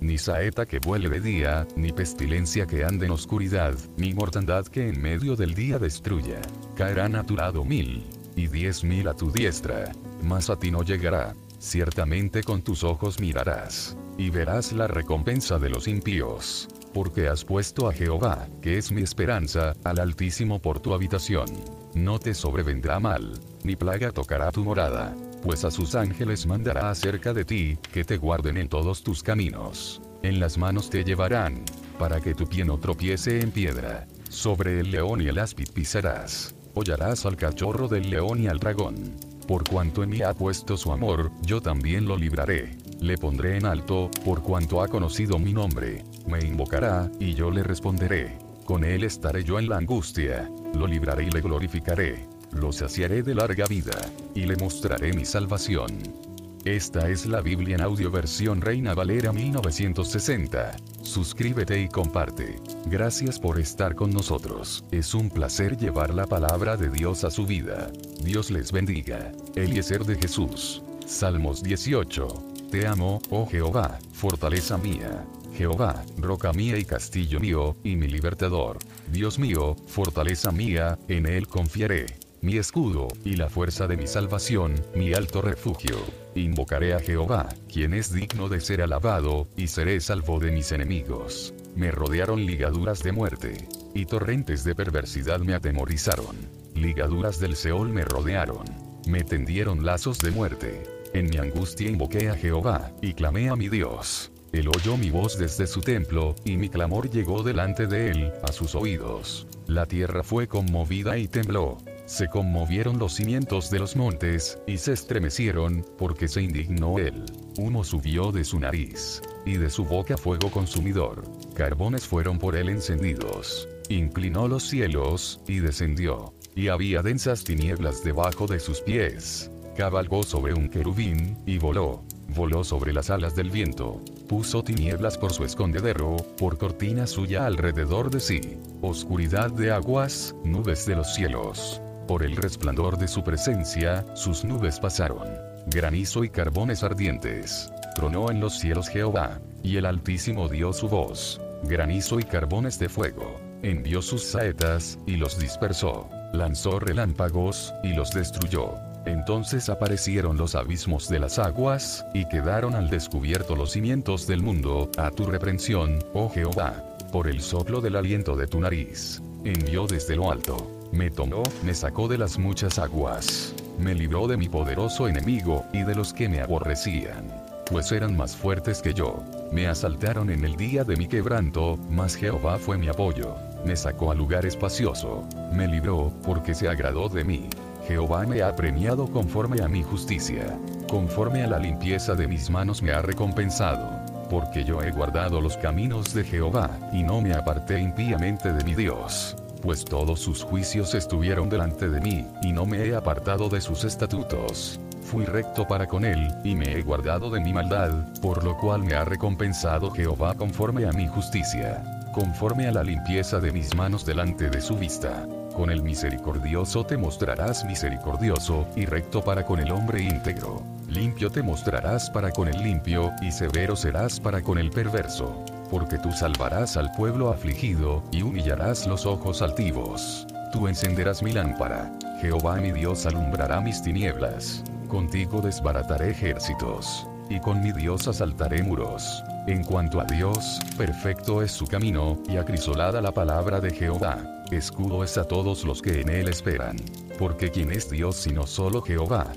ni saeta que vuele de día, ni pestilencia que ande en oscuridad, ni mortandad que en medio del día destruya. Caerán a tu lado mil, y diez mil a tu diestra, mas a ti no llegará. Ciertamente con tus ojos mirarás, y verás la recompensa de los impíos porque has puesto a Jehová, que es mi esperanza, al Altísimo por tu habitación. No te sobrevendrá mal, ni plaga tocará tu morada, pues a sus ángeles mandará acerca de ti, que te guarden en todos tus caminos. En las manos te llevarán, para que tu pie no tropiece en piedra. Sobre el león y el áspid pisarás. Hollarás al cachorro del león y al dragón. Por cuanto en mí ha puesto su amor, yo también lo libraré le pondré en alto, por cuanto ha conocido mi nombre. Me invocará, y yo le responderé. Con él estaré yo en la angustia. Lo libraré y le glorificaré. Lo saciaré de larga vida, y le mostraré mi salvación. Esta es la Biblia en audio versión Reina Valera 1960. Suscríbete y comparte. Gracias por estar con nosotros. Es un placer llevar la palabra de Dios a su vida. Dios les bendiga. Eliezer de Jesús. Salmos 18. Te amo, oh Jehová, fortaleza mía. Jehová, roca mía y castillo mío, y mi libertador. Dios mío, fortaleza mía, en él confiaré. Mi escudo, y la fuerza de mi salvación, mi alto refugio. Invocaré a Jehová, quien es digno de ser alabado, y seré salvo de mis enemigos. Me rodearon ligaduras de muerte, y torrentes de perversidad me atemorizaron. Ligaduras del Seol me rodearon. Me tendieron lazos de muerte en mi angustia invoqué a Jehová, y clamé a mi Dios. Él oyó mi voz desde su templo, y mi clamor llegó delante de él, a sus oídos. La tierra fue conmovida y tembló. Se conmovieron los cimientos de los montes, y se estremecieron, porque se indignó él. Humo subió de su nariz, y de su boca fuego consumidor. Carbones fueron por él encendidos. Inclinó los cielos, y descendió. Y había densas tinieblas debajo de sus pies cabalgó sobre un querubín, y voló. Voló sobre las alas del viento. Puso tinieblas por su escondedero, por cortina suya alrededor de sí. Oscuridad de aguas, nubes de los cielos. Por el resplandor de su presencia, sus nubes pasaron. Granizo y carbones ardientes. Tronó en los cielos Jehová, y el Altísimo dio su voz. Granizo y carbones de fuego. Envió sus saetas, y los dispersó. Lanzó relámpagos, y los destruyó entonces aparecieron los abismos de las aguas, y quedaron al descubierto los cimientos del mundo, a tu reprensión, oh Jehová, por el soplo del aliento de tu nariz. Envió desde lo alto. Me tomó, me sacó de las muchas aguas. Me libró de mi poderoso enemigo, y de los que me aborrecían. Pues eran más fuertes que yo. Me asaltaron en el día de mi quebranto, mas Jehová fue mi apoyo. Me sacó a lugar espacioso. Me libró, porque se agradó de mí. Jehová me ha premiado conforme a mi justicia. Conforme a la limpieza de mis manos me ha recompensado. Porque yo he guardado los caminos de Jehová, y no me aparté impíamente de mi Dios. Pues todos sus juicios estuvieron delante de mí, y no me he apartado de sus estatutos. Fui recto para con él, y me he guardado de mi maldad, por lo cual me ha recompensado Jehová conforme a mi justicia. Conforme a la limpieza de mis manos delante de su vista con el misericordioso te mostrarás misericordioso, y recto para con el hombre íntegro. Limpio te mostrarás para con el limpio, y severo serás para con el perverso. Porque tú salvarás al pueblo afligido, y humillarás los ojos altivos. Tú encenderás mi lámpara. Jehová mi Dios alumbrará mis tinieblas. Contigo desbarataré ejércitos. Y con mi Dios asaltaré muros. En cuanto a Dios, perfecto es su camino, y acrisolada la palabra de Jehová. Escudo es a todos los que en él esperan. Porque ¿quién es Dios sino solo Jehová?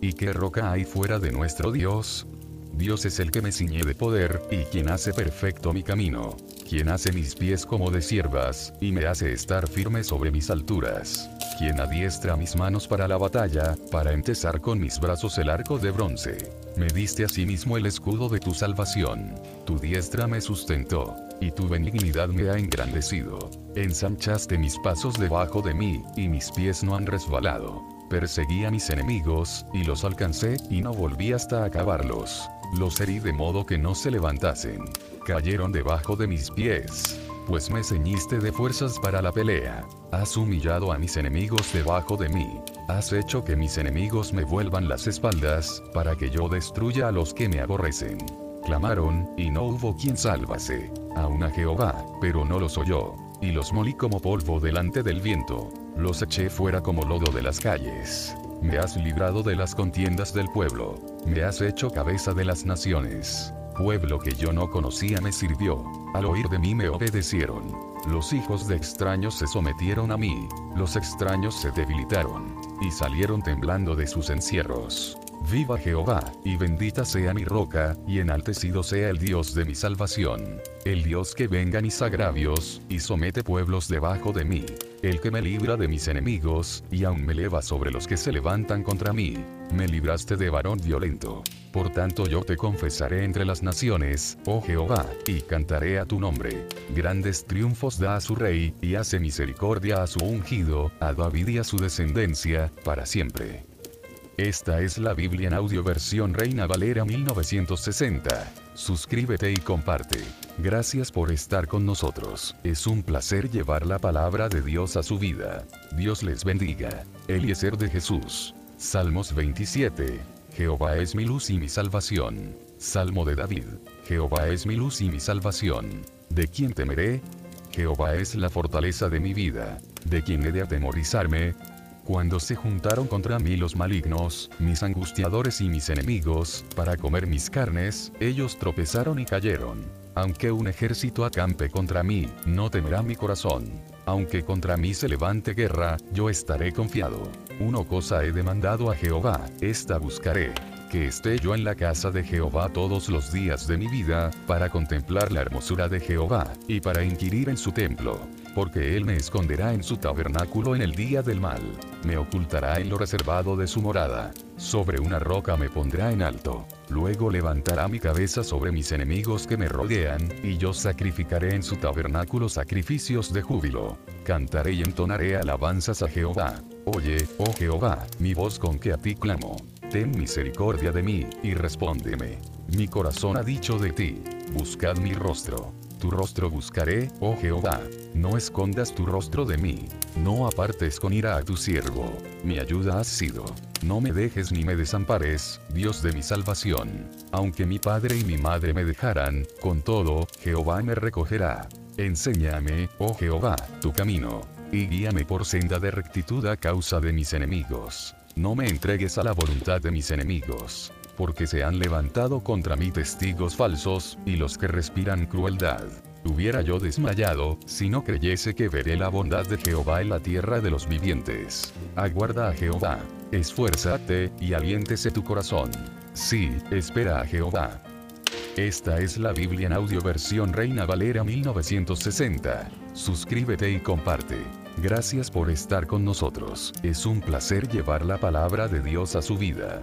¿Y qué roca hay fuera de nuestro Dios? Dios es el que me ciñe de poder, y quien hace perfecto mi camino. Quien hace mis pies como de siervas, y me hace estar firme sobre mis alturas. Quien adiestra mis manos para la batalla, para empezar con mis brazos el arco de bronce Me diste asimismo el escudo de tu salvación. Tu diestra me sustentó, y tu benignidad me ha engrandecido. Ensanchaste mis pasos debajo de mí, y mis pies no han resbalado. Perseguí a mis enemigos, y los alcancé, y no volví hasta acabarlos. Los herí de modo que no se levantasen. Cayeron debajo de mis pies pues me ceñiste de fuerzas para la pelea. Has humillado a mis enemigos debajo de mí. Has hecho que mis enemigos me vuelvan las espaldas, para que yo destruya a los que me aborrecen. Clamaron, y no hubo quien sálvase. Aún a Jehová, pero no los oyó. Y los molí como polvo delante del viento. Los eché fuera como lodo de las calles. Me has librado de las contiendas del pueblo. Me has hecho cabeza de las naciones pueblo que yo no conocía me sirvió. Al oír de mí me obedecieron. Los hijos de extraños se sometieron a mí. Los extraños se debilitaron. Y salieron temblando de sus encierros. Viva Jehová, y bendita sea mi roca, y enaltecido sea el Dios de mi salvación. El Dios que venga mis agravios, y somete pueblos debajo de mí. El que me libra de mis enemigos, y aún me eleva sobre los que se levantan contra mí. Me libraste de varón violento. Por tanto yo te confesaré entre las naciones, oh Jehová, y cantaré a tu nombre. Grandes triunfos da a su rey, y hace misericordia a su ungido, a David y a su descendencia, para siempre. Esta es la Biblia en audio versión Reina Valera 1960. Suscríbete y comparte. Gracias por estar con nosotros. Es un placer llevar la palabra de Dios a su vida. Dios les bendiga. Eliezer de Jesús. Salmos 27. Jehová es mi luz y mi salvación. Salmo de David. Jehová es mi luz y mi salvación. ¿De quién temeré? Jehová es la fortaleza de mi vida. ¿De quién he de atemorizarme? Cuando se juntaron contra mí los malignos, mis angustiadores y mis enemigos, para comer mis carnes, ellos tropezaron y cayeron. Aunque un ejército acampe contra mí, no temerá mi corazón. Aunque contra mí se levante guerra, yo estaré confiado. Una cosa he demandado a Jehová, esta buscaré. Que esté yo en la casa de Jehová todos los días de mi vida, para contemplar la hermosura de Jehová, y para inquirir en su templo. Porque él me esconderá en su tabernáculo en el día del mal, me ocultará en lo reservado de su morada. Sobre una roca me pondrá en alto. Luego levantará mi cabeza sobre mis enemigos que me rodean, y yo sacrificaré en su tabernáculo sacrificios de júbilo. Cantaré y entonaré alabanzas a Jehová. Oye, oh Jehová, mi voz con que a ti clamo. Ten misericordia de mí, y respóndeme. Mi corazón ha dicho de ti, buscad mi rostro. Tu rostro buscaré, oh Jehová. No escondas tu rostro de mí. No apartes con ira a tu siervo. Mi ayuda has sido. No me dejes ni me desampares, Dios de mi salvación. Aunque mi padre y mi madre me dejaran, con todo, Jehová me recogerá. Enséñame, oh Jehová, tu camino. Y guíame por senda de rectitud a causa de mis enemigos. No me entregues a la voluntad de mis enemigos porque se han levantado contra mí testigos falsos, y los que respiran crueldad. Hubiera yo desmayado, si no creyese que veré la bondad de Jehová en la tierra de los vivientes. Aguarda a Jehová. Esfuérzate, y aliéntese tu corazón. Sí, espera a Jehová. Esta es la Biblia en audio versión Reina Valera 1960. Suscríbete y comparte. Gracias por estar con nosotros. Es un placer llevar la palabra de Dios a su vida.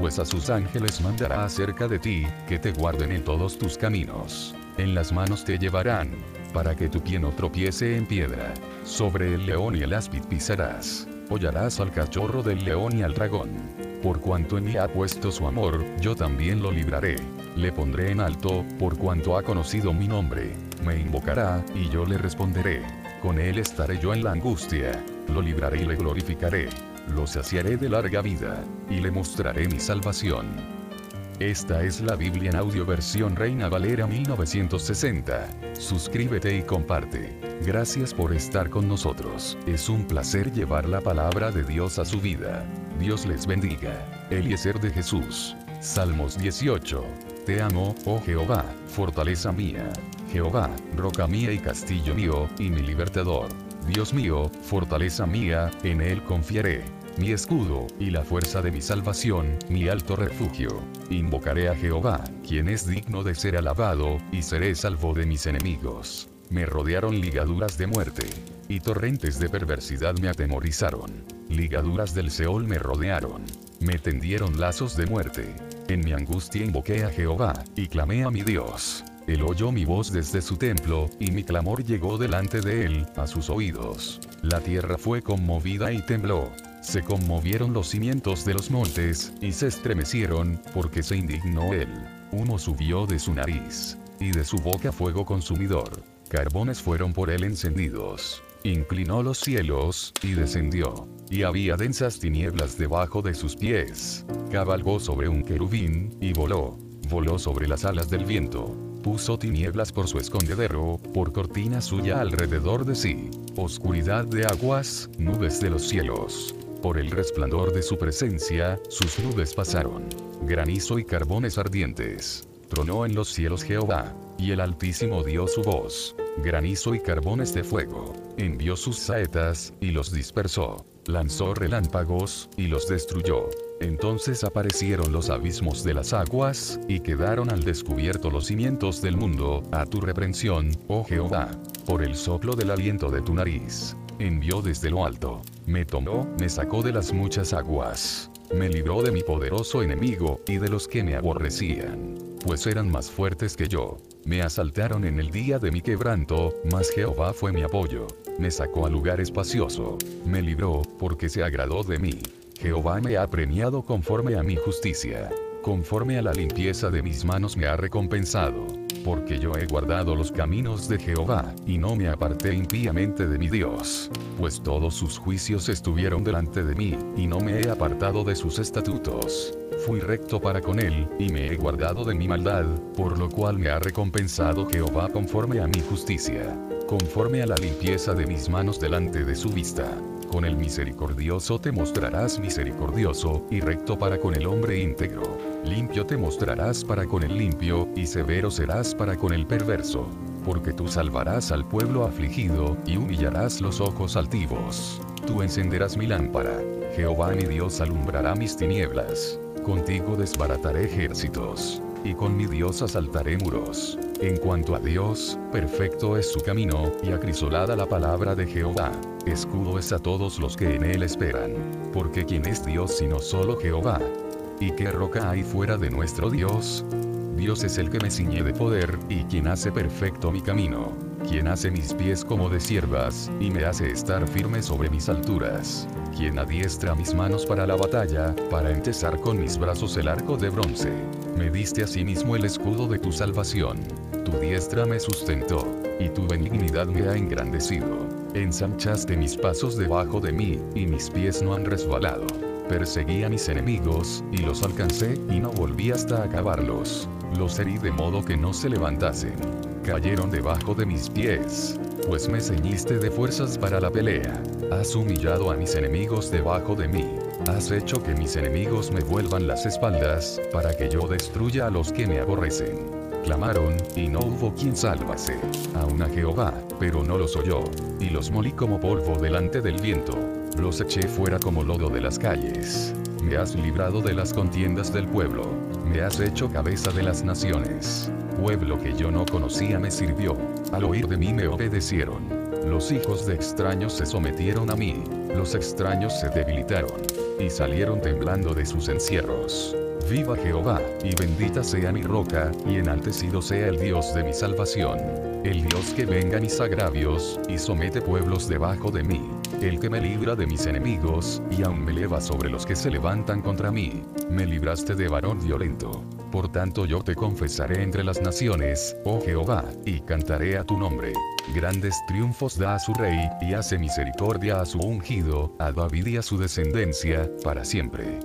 pues a sus ángeles mandará acerca de ti, que te guarden en todos tus caminos. En las manos te llevarán, para que tu pie no tropiece en piedra. Sobre el león y el áspid pisarás. Hollarás al cachorro del león y al dragón. Por cuanto en mí ha puesto su amor, yo también lo libraré. Le pondré en alto, por cuanto ha conocido mi nombre. me invocará, y yo le responderé. Con él estaré yo en la angustia, lo libraré y le glorificaré. Lo saciaré de larga vida, y le mostraré mi salvación. Esta es la Biblia en audio versión Reina Valera 1960. Suscríbete y comparte. Gracias por estar con nosotros. Es un placer llevar la palabra de Dios a su vida. Dios les bendiga. Eliezer de Jesús. Salmos 18. Te amo, oh Jehová, fortaleza mía. Jehová, roca mía y castillo mío, y mi libertador. Dios mío, fortaleza mía, en él confiaré. Mi escudo, y la fuerza de mi salvación, mi alto refugio. Invocaré a Jehová, quien es digno de ser alabado, y seré salvo de mis enemigos. Me rodearon ligaduras de muerte, y torrentes de perversidad me atemorizaron. Ligaduras del Seol me rodearon. Me tendieron lazos de muerte. En mi angustia invoqué a Jehová, y clamé a mi Dios. Él oyó mi voz desde su templo, y mi clamor llegó delante de él, a sus oídos. La tierra fue conmovida y tembló. Se conmovieron los cimientos de los montes, y se estremecieron, porque se indignó él. Humo subió de su nariz, y de su boca fuego consumidor. Carbones fueron por él encendidos. Inclinó los cielos, y descendió. Y había densas tinieblas debajo de sus pies. Cabalgó sobre un querubín, y voló. Voló sobre las alas del viento puso tinieblas por su escondedero, por cortina suya alrededor de sí, oscuridad de aguas, nubes de los cielos. Por el resplandor de su presencia, sus nubes pasaron. Granizo y carbones ardientes. Tronó en los cielos Jehová, y el Altísimo dio su voz. Granizo y carbones de fuego. Envió sus saetas, y los dispersó. Lanzó relámpagos, y los destruyó. Entonces aparecieron los abismos de las aguas, y quedaron al descubierto los cimientos del mundo, a tu reprensión, oh Jehová. Por el soplo del aliento de tu nariz. Envió desde lo alto. Me tomó, me sacó de las muchas aguas. Me libró de mi poderoso enemigo, y de los que me aborrecían. Pues eran más fuertes que yo. Me asaltaron en el día de mi quebranto, mas Jehová fue mi apoyo. Me sacó a lugar espacioso. Me libró, porque se agradó de mí. Jehová me ha premiado conforme a mi justicia. Conforme a la limpieza de mis manos me ha recompensado. Porque yo he guardado los caminos de Jehová, y no me aparté impíamente de mi Dios. Pues todos sus juicios estuvieron delante de mí, y no me he apartado de sus estatutos. Fui recto para con él, y me he guardado de mi maldad, por lo cual me ha recompensado Jehová conforme a mi justicia. Conforme a la limpieza de mis manos delante de su vista con el misericordioso te mostrarás misericordioso, y recto para con el hombre íntegro. Limpio te mostrarás para con el limpio, y severo serás para con el perverso. Porque tú salvarás al pueblo afligido, y humillarás los ojos altivos. Tú encenderás mi lámpara. Jehová mi Dios alumbrará mis tinieblas. Contigo desbarataré ejércitos. Y con mi Dios asaltaré muros. En cuanto a Dios, perfecto es su camino, y acrisolada la palabra de Jehová. Escudo es a todos los que en él esperan. Porque ¿quién es Dios sino solo Jehová? ¿Y qué roca hay fuera de nuestro Dios? Dios es el que me ciñe de poder, y quien hace perfecto mi camino. Quien hace mis pies como de siervas, y me hace estar firme sobre mis alturas. Quien adiestra mis manos para la batalla, para entesar con mis brazos el arco de bronce. Me diste asimismo el escudo de tu salvación. Tu diestra me sustentó, y tu benignidad me ha engrandecido. Ensanchaste mis pasos debajo de mí, y mis pies no han resbalado. Perseguí a mis enemigos, y los alcancé, y no volví hasta acabarlos. Los herí de modo que no se levantasen. Cayeron debajo de mis pies. Pues me ceñiste de fuerzas para la pelea. Has humillado a mis enemigos debajo de mí. Has hecho que mis enemigos me vuelvan las espaldas, para que yo destruya a los que me aborrecen. Clamaron, y no hubo quien sálvase. Aún a Jehová, pero no los oyó. Y los molí como polvo delante del viento. Los eché fuera como lodo de las calles. Me has librado de las contiendas del pueblo. Me has hecho cabeza de las naciones. Pueblo que yo no conocía me sirvió. Al oír de mí me obedecieron. Los hijos de extraños se sometieron a mí. Los extraños se debilitaron. Y salieron temblando de sus encierros. Viva Jehová, y bendita sea mi roca, y enaltecido sea el Dios de mi salvación. El Dios que venga mis agravios, y somete pueblos debajo de mí. El que me libra de mis enemigos, y aún me eleva sobre los que se levantan contra mí. Me libraste de varón violento. Por tanto yo te confesaré entre las naciones, oh Jehová, y cantaré a tu nombre. Grandes triunfos da a su rey, y hace misericordia a su ungido, a David y a su descendencia, para siempre.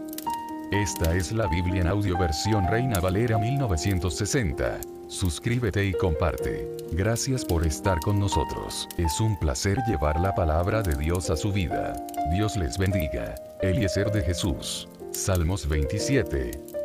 Esta es la Biblia en audio versión Reina Valera 1960. Suscríbete y comparte. Gracias por estar con nosotros. Es un placer llevar la palabra de Dios a su vida. Dios les bendiga. Eliezer de Jesús. Salmos 27.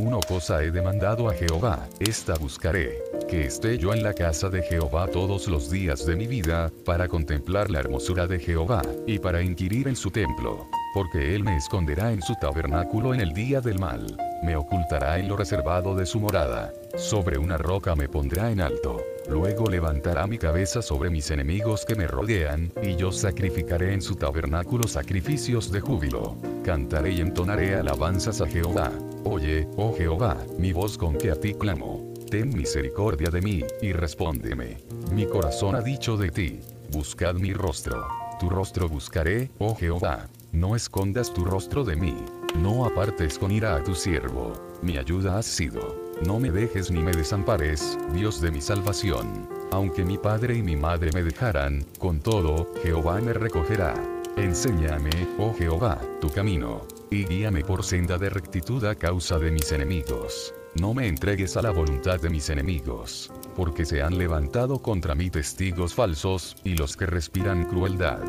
Una cosa he demandado a Jehová, esta buscaré, que esté yo en la casa de Jehová todos los días de mi vida, para contemplar la hermosura de Jehová, y para inquirir en su templo. Porque él me esconderá en su tabernáculo en el día del mal me ocultará en lo reservado de su morada. Sobre una roca me pondrá en alto. Luego levantará mi cabeza sobre mis enemigos que me rodean, y yo sacrificaré en su tabernáculo sacrificios de júbilo. Cantaré y entonaré alabanzas a Jehová. Oye, oh Jehová, mi voz con que a ti clamo. Ten misericordia de mí, y respóndeme. Mi corazón ha dicho de ti, buscad mi rostro. Tu rostro buscaré, oh Jehová. No escondas tu rostro de mí. No apartes con ira a tu siervo, mi ayuda has sido. No me dejes ni me desampares, Dios de mi salvación. Aunque mi padre y mi madre me dejaran, con todo, Jehová me recogerá. Enséñame, oh Jehová, tu camino, y guíame por senda de rectitud a causa de mis enemigos. No me entregues a la voluntad de mis enemigos, porque se han levantado contra mí testigos falsos, y los que respiran crueldad.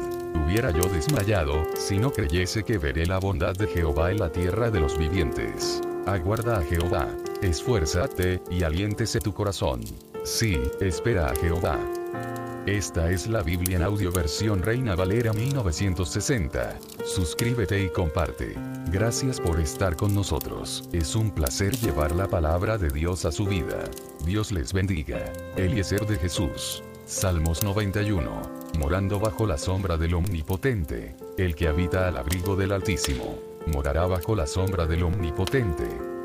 Hubiera yo desmayado, si no creyese que veré la bondad de Jehová en la tierra de los vivientes. Aguarda a Jehová, esfuérzate, y aliéntese tu corazón. Sí, espera a Jehová. Esta es la Biblia en audio versión Reina Valera 1960. Suscríbete y comparte. Gracias por estar con nosotros. Es un placer llevar la palabra de Dios a su vida. Dios les bendiga. Eliezer de Jesús. Salmos 91. Morando bajo la sombra del Omnipotente. El que habita al abrigo del Altísimo. Morará bajo la sombra del Omnipotente.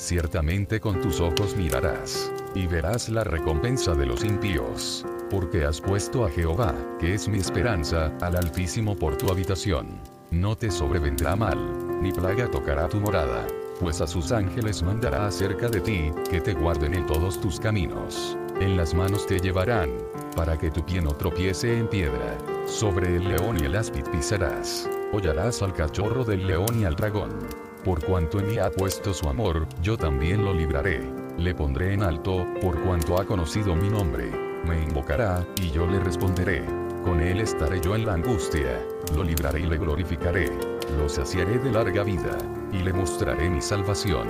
Ciertamente con tus ojos mirarás, y verás la recompensa de los impíos porque has puesto a Jehová, que es mi esperanza, al Altísimo por tu habitación. No te sobrevendrá mal, ni plaga tocará tu morada, pues a sus ángeles mandará acerca de ti, que te guarden en todos tus caminos. En las manos te llevarán, para que tu pie no tropiece en piedra. Sobre el león y el áspid pisarás. Hollarás al cachorro del león y al dragón. Por cuanto en mí ha puesto su amor, yo también lo libraré. Le pondré en alto, por cuanto ha conocido mi nombre me invocará, y yo le responderé. Con él estaré yo en la angustia, lo libraré y le glorificaré, lo saciaré de larga vida, y le mostraré mi salvación.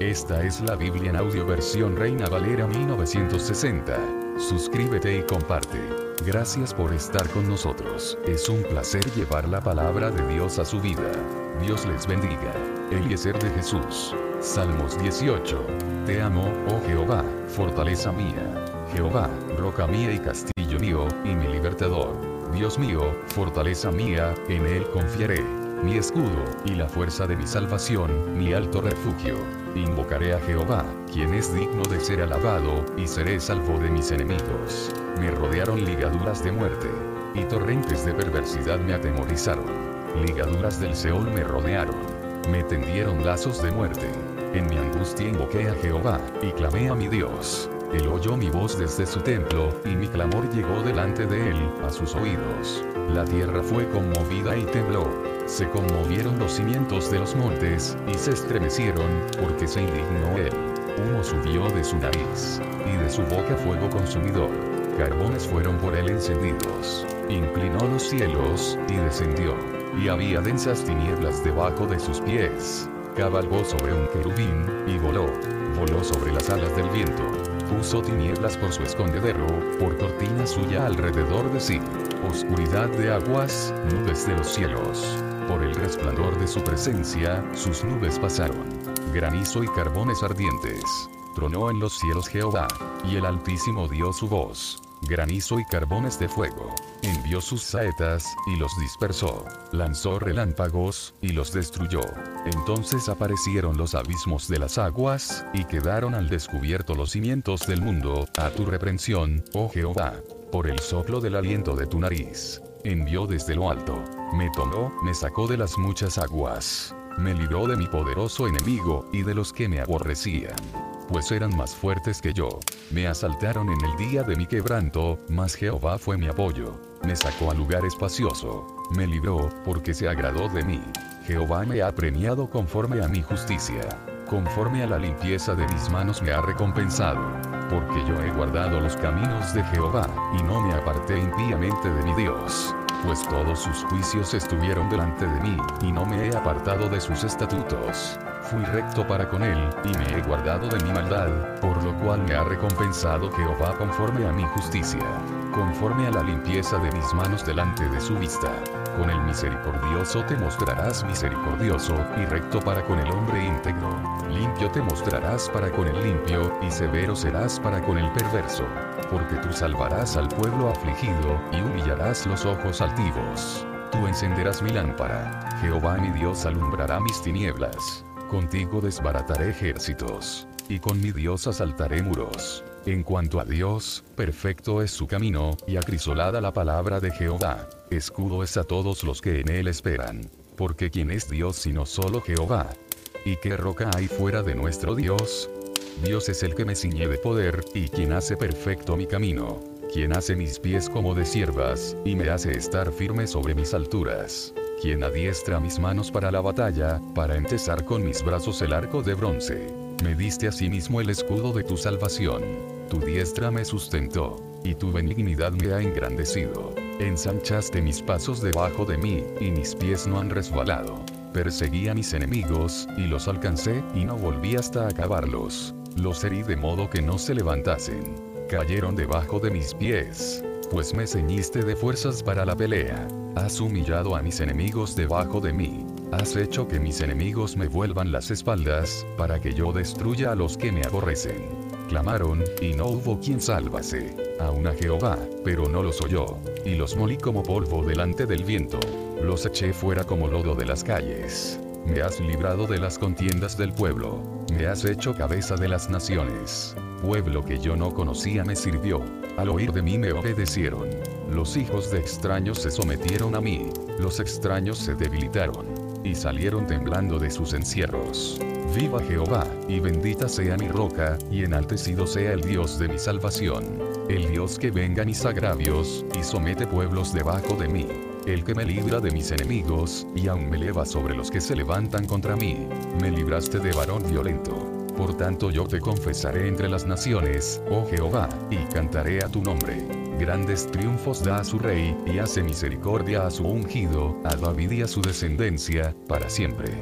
Esta es la Biblia en audio versión Reina Valera 1960. Suscríbete y comparte. Gracias por estar con nosotros. Es un placer llevar la palabra de Dios a su vida. Dios les bendiga. Eliezer de Jesús. Salmos 18. Te amo, oh Jehová, fortaleza mía. Jehová, roca mía y castillo mío, y mi libertador. Dios mío, fortaleza mía, en él confiaré. Mi escudo, y la fuerza de mi salvación, mi alto refugio. Invocaré a Jehová, quien es digno de ser alabado, y seré salvo de mis enemigos. Me rodearon ligaduras de muerte, y torrentes de perversidad me atemorizaron. Ligaduras del Seol me rodearon. Me tendieron lazos de muerte. En mi angustia invoqué a Jehová, y clamé a mi Dios. Él oyó mi voz desde su templo, y mi clamor llegó delante de él, a sus oídos. La tierra fue conmovida y tembló. Se conmovieron los cimientos de los montes, y se estremecieron, porque se indignó él. Humo subió de su nariz, y de su boca fuego consumidor. Carbones fueron por él encendidos. Inclinó los cielos, y descendió. Y había densas tinieblas debajo de sus pies. Cabalgó sobre un querubín, y voló. Voló sobre las alas del viento. Puso tinieblas por su escondedero, por cortina suya alrededor de sí. Oscuridad de aguas, nubes de los cielos. Por el resplandor de su presencia, sus nubes pasaron. Granizo y carbones ardientes. Tronó en los cielos Jehová, y el Altísimo dio su voz. Granizo y carbones de fuego. Envió sus saetas, y los dispersó. Lanzó relámpagos, y los destruyó. Entonces aparecieron los abismos de las aguas, y quedaron al descubierto los cimientos del mundo, a tu reprensión, oh Jehová. Por el soplo del aliento de tu nariz. Envió desde lo alto. Me tomó, me sacó de las muchas aguas. Me libró de mi poderoso enemigo, y de los que me aborrecían. Pues eran más fuertes que yo. Me asaltaron en el día de mi quebranto, mas Jehová fue mi apoyo. Me sacó a lugar espacioso. Me libró, porque se agradó de mí. Jehová me ha premiado conforme a mi justicia. Conforme a la limpieza de mis manos me ha recompensado. Porque yo he guardado los caminos de Jehová, y no me aparté impíamente de mi Dios pues todos sus juicios estuvieron delante de mí, y no me he apartado de sus estatutos. Fui recto para con él, y me he guardado de mi maldad, por lo cual me ha recompensado Jehová conforme a mi justicia, conforme a la limpieza de mis manos delante de su vista. Con el misericordioso te mostrarás misericordioso, y recto para con el hombre íntegro. Limpio te mostrarás para con el limpio, y severo serás para con el perverso. Porque tú salvarás al pueblo afligido, y humillarás los ojos altivos. Tú encenderás mi lámpara. Jehová mi Dios alumbrará mis tinieblas. Contigo desbarataré ejércitos. Y con mi Dios asaltaré muros. En cuanto a Dios, perfecto es su camino, y acrisolada la palabra de Jehová. Escudo es a todos los que en él esperan. Porque ¿quién es Dios sino solo Jehová? ¿Y qué roca hay fuera de nuestro Dios? Dios es el que me ciñe de poder, y quien hace perfecto mi camino. Quien hace mis pies como de siervas, y me hace estar firme sobre mis alturas. Quien adiestra mis manos para la batalla, para entesar con mis brazos el arco de bronce. Me diste asimismo el escudo de tu salvación. Tu diestra me sustentó, y tu benignidad me ha engrandecido. Ensanchaste mis pasos debajo de mí, y mis pies no han resbalado. Perseguí a mis enemigos, y los alcancé, y no volví hasta acabarlos. Los herí de modo que no se levantasen. Cayeron debajo de mis pies. Pues me ceñiste de fuerzas para la pelea. Has humillado a mis enemigos debajo de mí. Has hecho que mis enemigos me vuelvan las espaldas, para que yo destruya a los que me aborrecen. Clamaron, y no hubo quien sálvase. Aún a Jehová, pero no los oyó. Y los molí como polvo delante del viento. Los eché fuera como lodo de las calles. Me has librado de las contiendas del pueblo. Me has hecho cabeza de las naciones. Pueblo que yo no conocía me sirvió. Al oír de mí me obedecieron. Los hijos de extraños se sometieron a mí. Los extraños se debilitaron. Y salieron temblando de sus encierros. Viva Jehová, y bendita sea mi roca, y enaltecido sea el Dios de mi salvación. El Dios que venga mis agravios, y somete pueblos debajo de mí el que me libra de mis enemigos, y aún me eleva sobre los que se levantan contra mí. Me libraste de varón violento. Por tanto yo te confesaré entre las naciones, oh Jehová, y cantaré a tu nombre. Grandes triunfos da a su rey, y hace misericordia a su ungido, a David y a su descendencia, para siempre.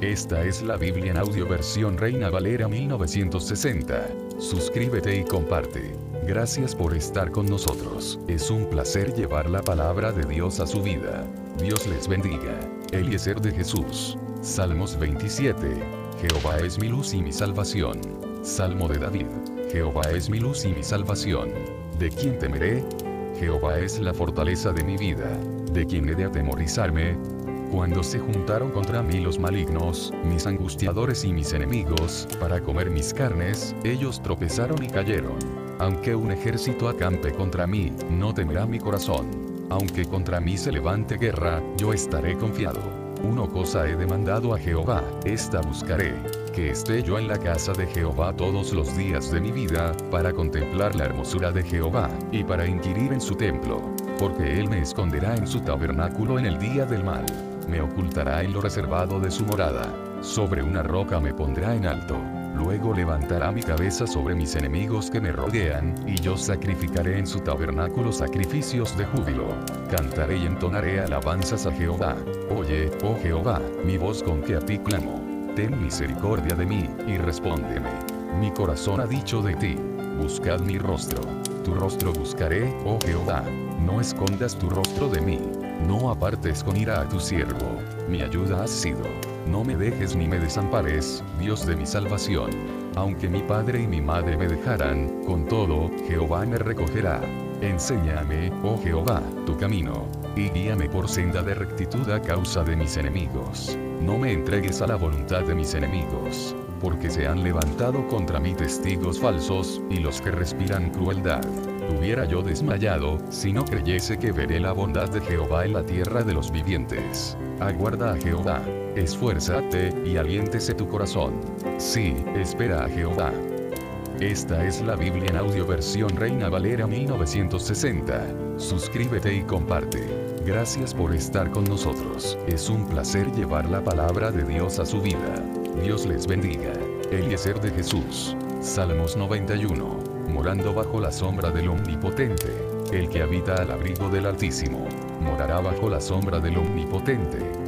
Esta es la Biblia en audio versión Reina Valera 1960. Suscríbete y comparte. Gracias por estar con nosotros. Es un placer llevar la palabra de Dios a su vida. Dios les bendiga. Eliezer de Jesús. Salmos 27. Jehová es mi luz y mi salvación. Salmo de David. Jehová es mi luz y mi salvación. ¿De quién temeré? Jehová es la fortaleza de mi vida. ¿De quién he de atemorizarme? Cuando se juntaron contra mí los malignos, mis angustiadores y mis enemigos, para comer mis carnes, ellos tropezaron y cayeron. Aunque un ejército acampe contra mí, no temerá mi corazón. Aunque contra mí se levante guerra, yo estaré confiado. Una cosa he demandado a Jehová, esta buscaré, que esté yo en la casa de Jehová todos los días de mi vida, para contemplar la hermosura de Jehová, y para inquirir en su templo. Porque él me esconderá en su tabernáculo en el día del mal. Me ocultará en lo reservado de su morada. Sobre una roca me pondrá en alto Luego levantará mi cabeza sobre mis enemigos que me rodean, y yo sacrificaré en su tabernáculo sacrificios de júbilo. Cantaré y entonaré alabanzas a Jehová. Oye, oh Jehová, mi voz con que a ti clamo. Ten misericordia de mí, y respóndeme. Mi corazón ha dicho de ti, buscad mi rostro. Tu rostro buscaré, oh Jehová. No escondas tu rostro de mí. No apartes con ira a tu siervo. Mi ayuda has sido. No me dejes ni me desampares, Dios de mi salvación. Aunque mi padre y mi madre me dejaran, con todo, Jehová me recogerá. Enséñame, oh Jehová, tu camino, y guíame por senda de rectitud a causa de mis enemigos. No me entregues a la voluntad de mis enemigos, porque se han levantado contra mí testigos falsos, y los que respiran crueldad. Hubiera yo desmayado, si no creyese que veré la bondad de Jehová en la tierra de los vivientes. Aguarda a Jehová. Esfuérzate, y aliéntese tu corazón. Sí, espera a Jehová. Esta es la Biblia en audio versión Reina Valera 1960. Suscríbete y comparte. Gracias por estar con nosotros. Es un placer llevar la palabra de Dios a su vida. Dios les bendiga. Eliezer de Jesús. Salmos 91. Morando bajo la sombra del Omnipotente. El que habita al abrigo del Altísimo. Morará bajo la sombra del Omnipotente.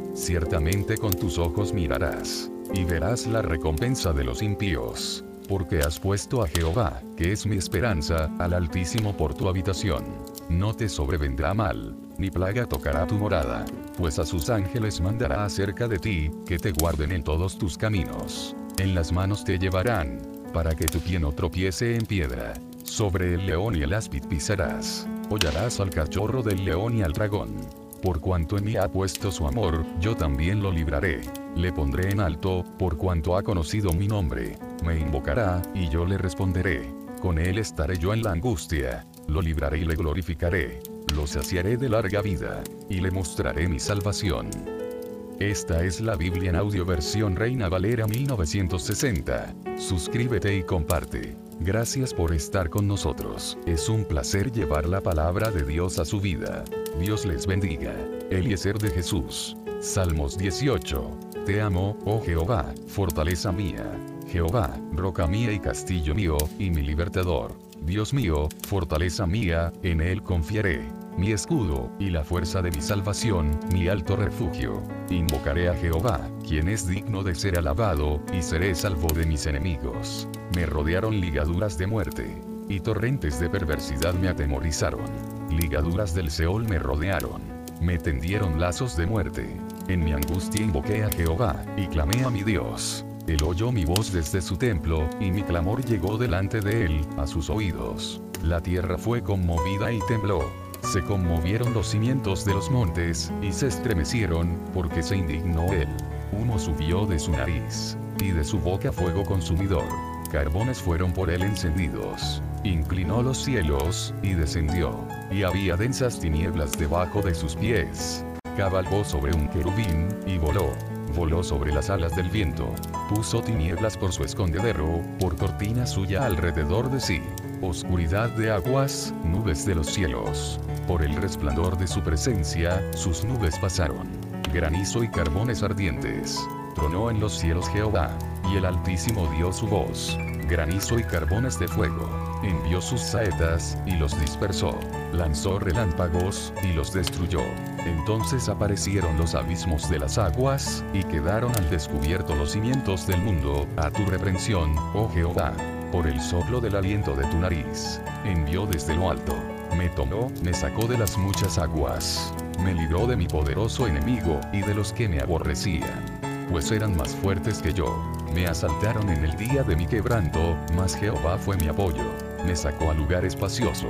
Ciertamente con tus ojos mirarás, y verás la recompensa de los impíos porque has puesto a Jehová, que es mi esperanza, al Altísimo por tu habitación. No te sobrevendrá mal, ni plaga tocará tu morada, pues a sus ángeles mandará acerca de ti, que te guarden en todos tus caminos. En las manos te llevarán, para que tu pie no tropiece en piedra. Sobre el león y el áspid pisarás. Hollarás al cachorro del león y al dragón. Por cuanto en mí ha puesto su amor, yo también lo libraré. Le pondré en alto, por cuanto ha conocido mi nombre. Me invocará, y yo le responderé. Con él estaré yo en la angustia. Lo libraré y le glorificaré. Lo saciaré de larga vida, y le mostraré mi salvación. Esta es la Biblia en audio versión Reina Valera 1960. Suscríbete y comparte. Gracias por estar con nosotros. Es un placer llevar la palabra de Dios a su vida. Dios les bendiga. Eliezer de Jesús. Salmos 18. Te amo, oh Jehová, fortaleza mía. Jehová, roca mía y castillo mío, y mi libertador. Dios mío, fortaleza mía, en él confiaré. Mi escudo, y la fuerza de mi salvación, mi alto refugio. Invocaré a Jehová, quien es digno de ser alabado, y seré salvo de mis enemigos. Me rodearon ligaduras de muerte, y torrentes de perversidad me atemorizaron. Ligaduras del Seol me rodearon. Me tendieron lazos de muerte. En mi angustia invoqué a Jehová, y clamé a mi Dios. Él oyó mi voz desde su templo, y mi clamor llegó delante de él, a sus oídos. La tierra fue conmovida y tembló. Se conmovieron los cimientos de los montes, y se estremecieron, porque se indignó él. Humo subió de su nariz, y de su boca fuego consumidor. Carbones fueron por él encendidos. Inclinó los cielos, y descendió. Y había densas tinieblas debajo de sus pies cabalgó sobre un querubín, y voló. Voló sobre las alas del viento. Puso tinieblas por su escondedero, por cortina suya alrededor de sí. Oscuridad de aguas, nubes de los cielos. Por el resplandor de su presencia, sus nubes pasaron. Granizo y carbones ardientes. Tronó en los cielos Jehová, y el Altísimo dio su voz. Granizo y carbones de fuego. Envió sus saetas, y los dispersó. Lanzó relámpagos, y los destruyó. Entonces aparecieron los abismos de las aguas, y quedaron al descubierto los cimientos del mundo, a tu reprensión, oh Jehová. Por el soplo del aliento de tu nariz. Envió desde lo alto. Me tomó, me sacó de las muchas aguas. Me libró de mi poderoso enemigo, y de los que me aborrecían. Pues eran más fuertes que yo. Me asaltaron en el día de mi quebranto, mas Jehová fue mi apoyo. Me sacó a lugar espacioso.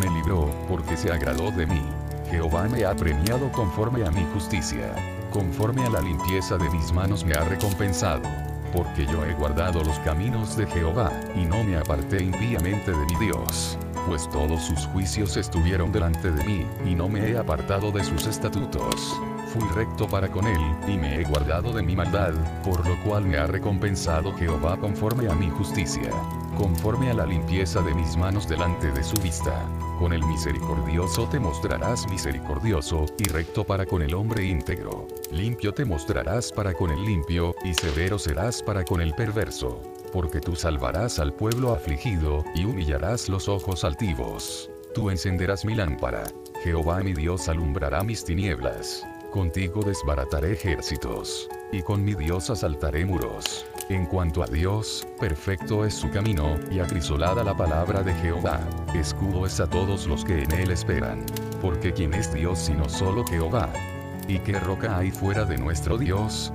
Me libró, porque se agradó de mí. Jehová me ha premiado conforme a mi justicia. Conforme a la limpieza de mis manos me ha recompensado. Porque yo he guardado los caminos de Jehová, y no me aparté impíamente de mi Dios. Pues todos sus juicios estuvieron delante de mí, y no me he apartado de sus estatutos fui recto para con él, y me he guardado de mi maldad, por lo cual me ha recompensado Jehová conforme a mi justicia, conforme a la limpieza de mis manos delante de su vista. Con el misericordioso te mostrarás misericordioso, y recto para con el hombre íntegro. Limpio te mostrarás para con el limpio, y severo serás para con el perverso. Porque tú salvarás al pueblo afligido, y humillarás los ojos altivos. Tú encenderás mi lámpara. Jehová mi Dios alumbrará mis tinieblas. Contigo desbarataré ejércitos, y con mi Dios asaltaré muros. En cuanto a Dios, perfecto es su camino, y acrisolada la palabra de Jehová. Escudo es a todos los que en él esperan. Porque ¿quién es Dios sino solo Jehová? ¿Y qué roca hay fuera de nuestro Dios?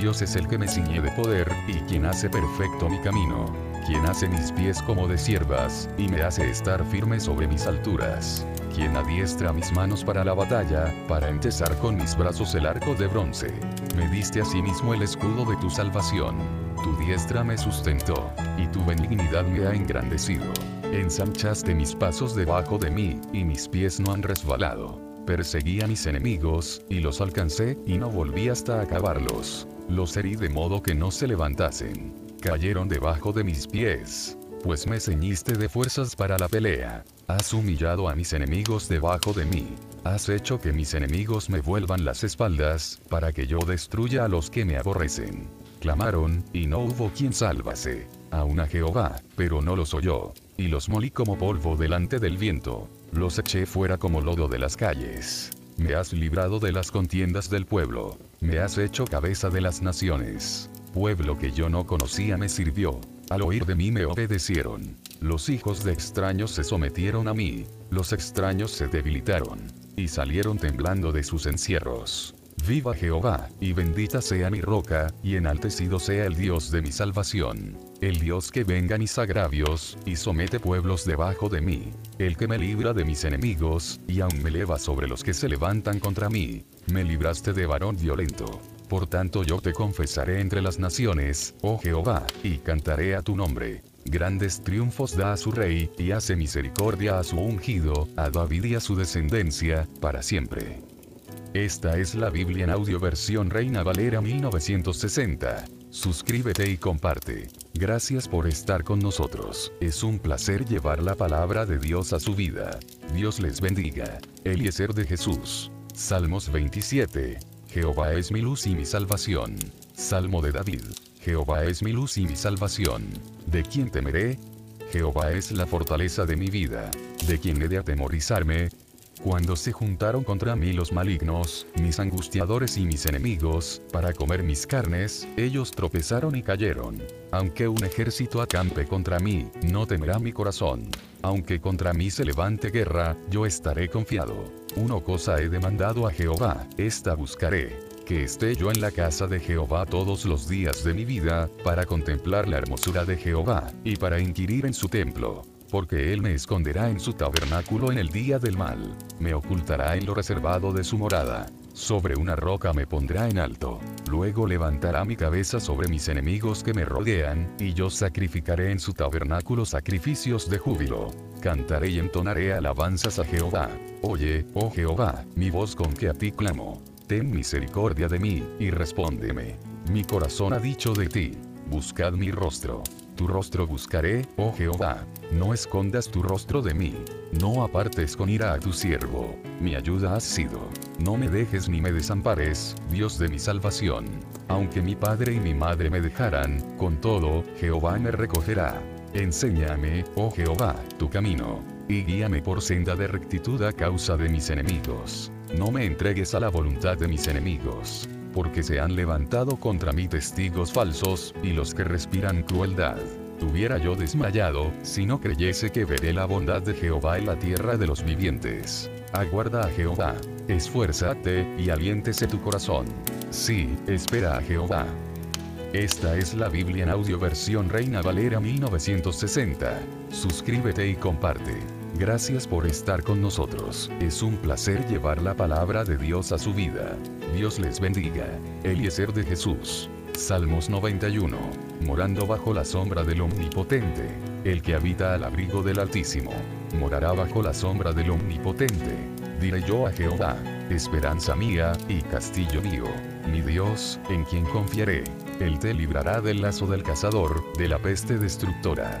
Dios es el que me ciñe de poder, y quien hace perfecto mi camino, quien hace mis pies como de siervas, y me hace estar firme sobre mis alturas quien adiestra mis manos para la batalla, para empezar con mis brazos el arco de bronce. Me diste asimismo el escudo de tu salvación. Tu diestra me sustentó, y tu benignidad me ha engrandecido. Ensanchaste mis pasos debajo de mí, y mis pies no han resbalado. Perseguí a mis enemigos, y los alcancé, y no volví hasta acabarlos. Los herí de modo que no se levantasen. Cayeron debajo de mis pies. Pues me ceñiste de fuerzas para la pelea. Has humillado a mis enemigos debajo de mí. Has hecho que mis enemigos me vuelvan las espaldas, para que yo destruya a los que me aborrecen. Clamaron, y no hubo quien sálvase. Aún a Jehová, pero no los oyó. Y los molí como polvo delante del viento. Los eché fuera como lodo de las calles. Me has librado de las contiendas del pueblo. Me has hecho cabeza de las naciones. Pueblo que yo no conocía me sirvió. Al oír de mí me obedecieron. Los hijos de extraños se sometieron a mí. Los extraños se debilitaron. Y salieron temblando de sus encierros. Viva Jehová, y bendita sea mi roca, y enaltecido sea el Dios de mi salvación. El Dios que venga mis agravios, y somete pueblos debajo de mí. El que me libra de mis enemigos, y aún me eleva sobre los que se levantan contra mí. Me libraste de varón violento. Por tanto yo te confesaré entre las naciones, oh Jehová, y cantaré a tu nombre. Grandes triunfos da a su rey, y hace misericordia a su ungido, a David y a su descendencia, para siempre. Esta es la Biblia en audio versión Reina Valera 1960. Suscríbete y comparte. Gracias por estar con nosotros. Es un placer llevar la palabra de Dios a su vida. Dios les bendiga. Eliezer de Jesús. Salmos 27. Jehová es mi luz y mi salvación. Salmo de David. Jehová es mi luz y mi salvación. ¿De quién temeré? Jehová es la fortaleza de mi vida. ¿De quién he de atemorizarme? Cuando se juntaron contra mí los malignos, mis angustiadores y mis enemigos, para comer mis carnes, ellos tropezaron y cayeron. Aunque un ejército acampe contra mí, no temerá mi corazón. Aunque contra mí se levante guerra, yo estaré confiado. Una cosa he demandado a Jehová, esta buscaré, que esté yo en la casa de Jehová todos los días de mi vida, para contemplar la hermosura de Jehová, y para inquirir en su templo. Porque él me esconderá en su tabernáculo en el día del mal, me ocultará en lo reservado de su morada. Sobre una roca me pondrá en alto. Luego levantará mi cabeza sobre mis enemigos que me rodean, y yo sacrificaré en su tabernáculo sacrificios de júbilo. Cantaré y entonaré alabanzas a Jehová. Oye, oh Jehová, mi voz con que a ti clamo. Ten misericordia de mí, y respóndeme. Mi corazón ha dicho de ti. Buscad mi rostro. Tu rostro buscaré, oh Jehová. No escondas tu rostro de mí. No apartes con ira a tu siervo. Mi ayuda has sido. No me dejes ni me desampares, Dios de mi salvación. Aunque mi padre y mi madre me dejaran, con todo, Jehová me recogerá. Enséñame, oh Jehová, tu camino. Y guíame por senda de rectitud a causa de mis enemigos. No me entregues a la voluntad de mis enemigos porque se han levantado contra mí testigos falsos, y los que respiran crueldad. Hubiera yo desmayado, si no creyese que veré la bondad de Jehová en la tierra de los vivientes. Aguarda a Jehová, esfuérzate, y aliéntese tu corazón. Sí, espera a Jehová. Esta es la Biblia en audio versión Reina Valera 1960. Suscríbete y comparte. Gracias por estar con nosotros. Es un placer llevar la palabra de Dios a su vida. Dios les bendiga. Eliezer de Jesús. Salmos 91. Morando bajo la sombra del Omnipotente. El que habita al abrigo del Altísimo. Morará bajo la sombra del Omnipotente. Diré yo a Jehová, esperanza mía, y castillo mío, mi Dios, en quien confiaré. Él te librará del lazo del cazador, de la peste destructora.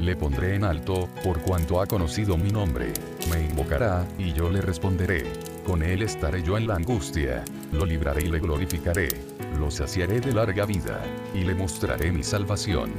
Le pondré en alto, por cuanto ha conocido mi nombre. Me invocará, y yo le responderé. Con él estaré yo en la angustia. Lo libraré y le glorificaré lo saciaré de larga vida, y le mostraré mi salvación.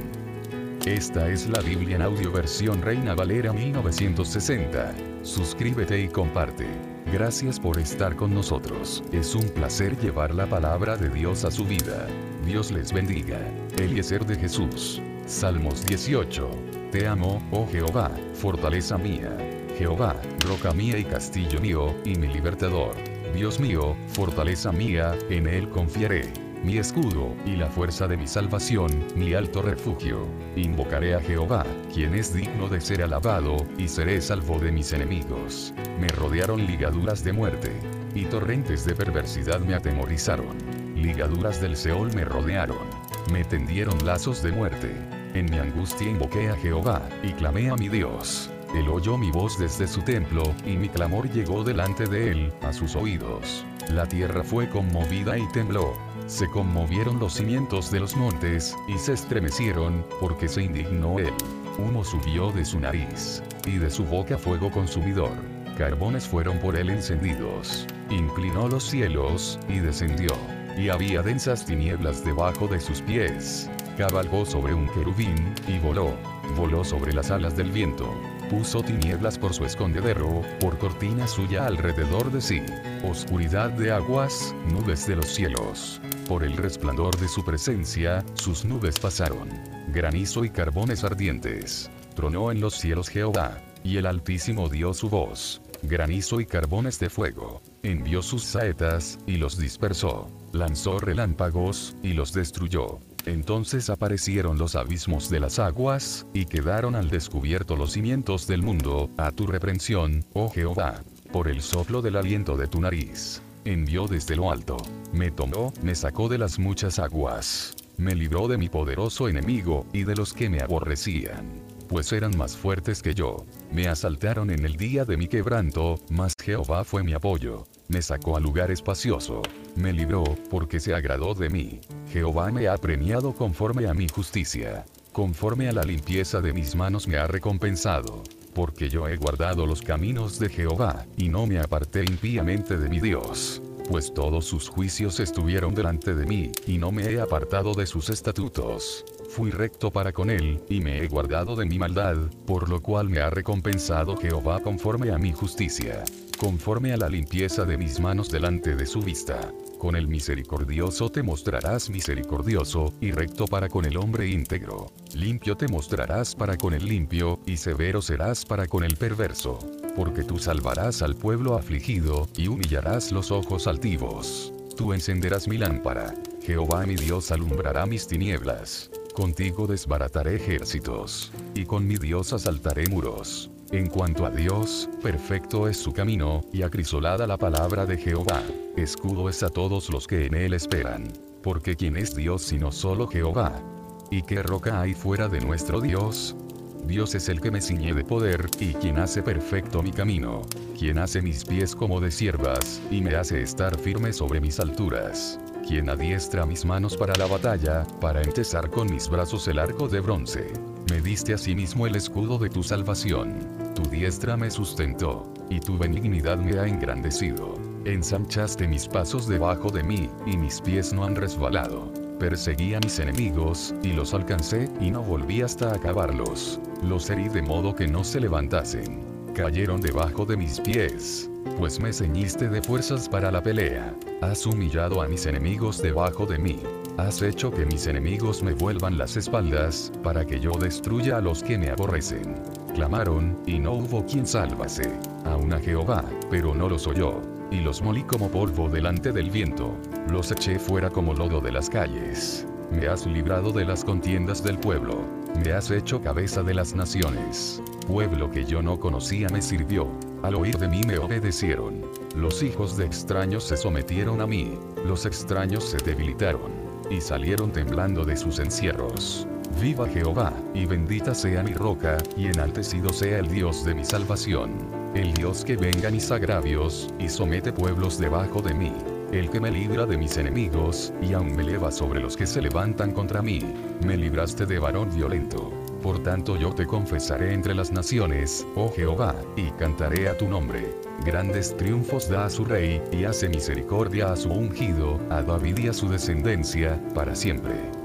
Esta es la Biblia en audio versión Reina Valera 1960. Suscríbete y comparte. Gracias por estar con nosotros. Es un placer llevar la palabra de Dios a su vida. Dios les bendiga. Eliezer de Jesús. Salmos 18. Te amo, oh Jehová, fortaleza mía. Jehová, roca mía y castillo mío, y mi libertador. Dios mío, fortaleza mía, en él confiaré mi escudo, y la fuerza de mi salvación, mi alto refugio. Invocaré a Jehová, quien es digno de ser alabado, y seré salvo de mis enemigos. Me rodearon ligaduras de muerte, y torrentes de perversidad me atemorizaron. Ligaduras del Seol me rodearon. Me tendieron lazos de muerte. En mi angustia invoqué a Jehová, y clamé a mi Dios. Él oyó mi voz desde su templo, y mi clamor llegó delante de él, a sus oídos. La tierra fue conmovida y tembló. Se conmovieron los cimientos de los montes, y se estremecieron, porque se indignó él. Humo subió de su nariz, y de su boca fuego consumidor. Carbones fueron por él encendidos. Inclinó los cielos, y descendió. Y había densas tinieblas debajo de sus pies. Cabalgó sobre un querubín, y voló. Voló sobre las alas del viento puso tinieblas por su escondedero, por cortina suya alrededor de sí. Oscuridad de aguas, nubes de los cielos. Por el resplandor de su presencia, sus nubes pasaron. Granizo y carbones ardientes. Tronó en los cielos Jehová, y el Altísimo dio su voz. Granizo y carbones de fuego. Envió sus saetas, y los dispersó. Lanzó relámpagos, y los destruyó. Entonces aparecieron los abismos de las aguas, y quedaron al descubierto los cimientos del mundo, a tu reprensión, oh Jehová, por el soplo del aliento de tu nariz. Envió desde lo alto, me tomó, me sacó de las muchas aguas, me libró de mi poderoso enemigo, y de los que me aborrecían pues eran más fuertes que yo. Me asaltaron en el día de mi quebranto, mas Jehová fue mi apoyo. Me sacó a lugar espacioso. Me libró, porque se agradó de mí. Jehová me ha premiado conforme a mi justicia. Conforme a la limpieza de mis manos me ha recompensado. Porque yo he guardado los caminos de Jehová, y no me aparté impíamente de mi Dios pues todos sus juicios estuvieron delante de mí, y no me he apartado de sus estatutos. Fui recto para con él, y me he guardado de mi maldad, por lo cual me ha recompensado Jehová conforme a mi justicia, conforme a la limpieza de mis manos delante de su vista. Con el misericordioso te mostrarás misericordioso, y recto para con el hombre íntegro. Limpio te mostrarás para con el limpio, y severo serás para con el perverso porque tú salvarás al pueblo afligido, y humillarás los ojos altivos. Tú encenderás mi lámpara. Jehová mi Dios alumbrará mis tinieblas. Contigo desbarataré ejércitos, y con mi Dios asaltaré muros. En cuanto a Dios, perfecto es su camino, y acrisolada la palabra de Jehová. Escudo es a todos los que en él esperan. Porque ¿quién es Dios sino solo Jehová? ¿Y qué roca hay fuera de nuestro Dios? Dios es el que me ciñe de poder, y quien hace perfecto mi camino, quien hace mis pies como de siervas, y me hace estar firme sobre mis alturas, quien adiestra mis manos para la batalla, para entesar con mis brazos el arco de bronce. Me diste asimismo el escudo de tu salvación Tu diestra me sustentó, y tu benignidad me ha engrandecido. Ensanchaste mis pasos debajo de mí, y mis pies no han resbalado. Perseguí a mis enemigos, y los alcancé, y no volví hasta acabarlos. Los herí de modo que no se levantasen. Cayeron debajo de mis pies. Pues me ceñiste de fuerzas para la pelea. Has humillado a mis enemigos debajo de mí. Has hecho que mis enemigos me vuelvan las espaldas, para que yo destruya a los que me aborrecen. Clamaron, y no hubo quien sálvase. Aún a Jehová, pero no los oyó. Y los molí como polvo delante del viento. Los eché fuera como lodo de las calles. Me has librado de las contiendas del pueblo. Me has hecho cabeza de las naciones. Pueblo que yo no conocía me sirvió. Al oír de mí me obedecieron. Los hijos de extraños se sometieron a mí. Los extraños se debilitaron. Y salieron temblando de sus encierros. Viva Jehová, y bendita sea mi roca, y enaltecido sea el Dios de mi salvación. El Dios que venga mis agravios, y somete pueblos debajo de mí. El que me libra de mis enemigos, y aún me eleva sobre los que se levantan contra mí. Me libraste de varón violento. Por tanto yo te confesaré entre las naciones, oh Jehová, y cantaré a tu nombre. Grandes triunfos da a su rey, y hace misericordia a su ungido, a David y a su descendencia, para siempre.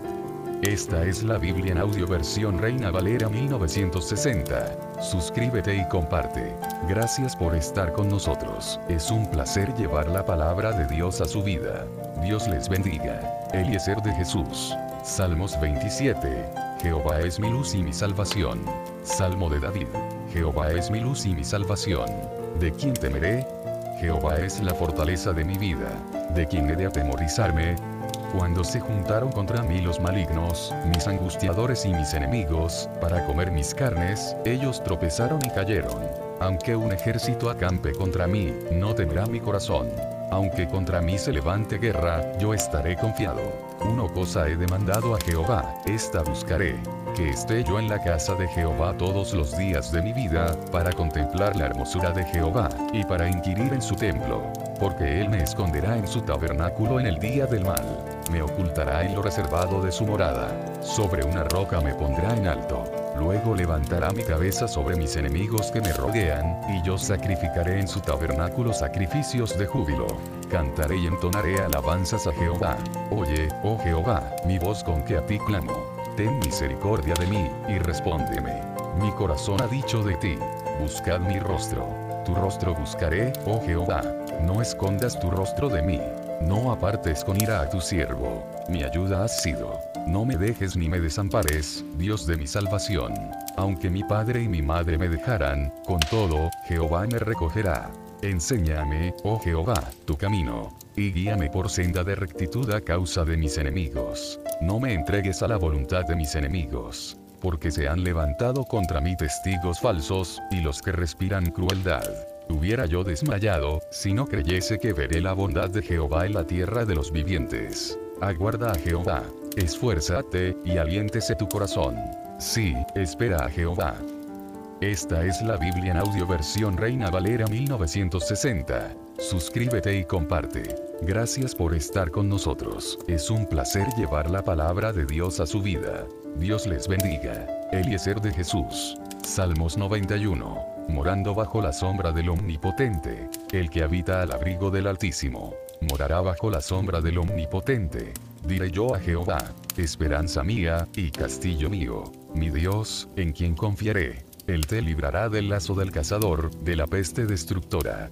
Esta es la Biblia en audio versión Reina Valera 1960. Suscríbete y comparte. Gracias por estar con nosotros. Es un placer llevar la palabra de Dios a su vida. Dios les bendiga. Eliezer de Jesús. Salmos 27. Jehová es mi luz y mi salvación. Salmo de David. Jehová es mi luz y mi salvación. ¿De quién temeré? Jehová es la fortaleza de mi vida. ¿De quién he de atemorizarme? Cuando se juntaron contra mí los malignos, mis angustiadores y mis enemigos, para comer mis carnes, ellos tropezaron y cayeron. Aunque un ejército acampe contra mí, no temerá mi corazón. Aunque contra mí se levante guerra, yo estaré confiado. Una cosa he demandado a Jehová, esta buscaré, que esté yo en la casa de Jehová todos los días de mi vida, para contemplar la hermosura de Jehová, y para inquirir en su templo. Porque él me esconderá en su tabernáculo en el día del mal me ocultará en lo reservado de su morada. Sobre una roca me pondrá en alto. Luego levantará mi cabeza sobre mis enemigos que me rodean, y yo sacrificaré en su tabernáculo sacrificios de júbilo. Cantaré y entonaré alabanzas a Jehová. Oye, oh Jehová, mi voz con que a ti clamo. Ten misericordia de mí, y respóndeme. Mi corazón ha dicho de ti, buscad mi rostro. Tu rostro buscaré, oh Jehová. No escondas tu rostro de mí. No apartes con ira a tu siervo, mi ayuda has sido. No me dejes ni me desampares, Dios de mi salvación. Aunque mi padre y mi madre me dejaran, con todo, Jehová me recogerá. Enséñame, oh Jehová, tu camino, y guíame por senda de rectitud a causa de mis enemigos. No me entregues a la voluntad de mis enemigos, porque se han levantado contra mí testigos falsos, y los que respiran crueldad. Hubiera yo desmayado, si no creyese que veré la bondad de Jehová en la tierra de los vivientes. Aguarda a Jehová, esfuérzate, y aliéntese tu corazón. Sí, espera a Jehová. Esta es la Biblia en audio versión Reina Valera 1960. Suscríbete y comparte. Gracias por estar con nosotros. Es un placer llevar la palabra de Dios a su vida. Dios les bendiga. Eliezer de Jesús. Salmos 91 morando bajo la sombra del Omnipotente, el que habita al abrigo del Altísimo, morará bajo la sombra del Omnipotente. Diré yo a Jehová, esperanza mía, y castillo mío, mi Dios, en quien confiaré. Él te librará del lazo del cazador, de la peste destructora.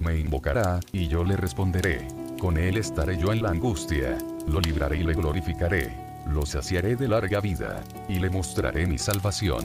Me invocará, y yo le responderé. con él estaré yo en la angustia, lo libraré y le glorificaré, lo saciaré de larga vida, y le mostraré mi salvación.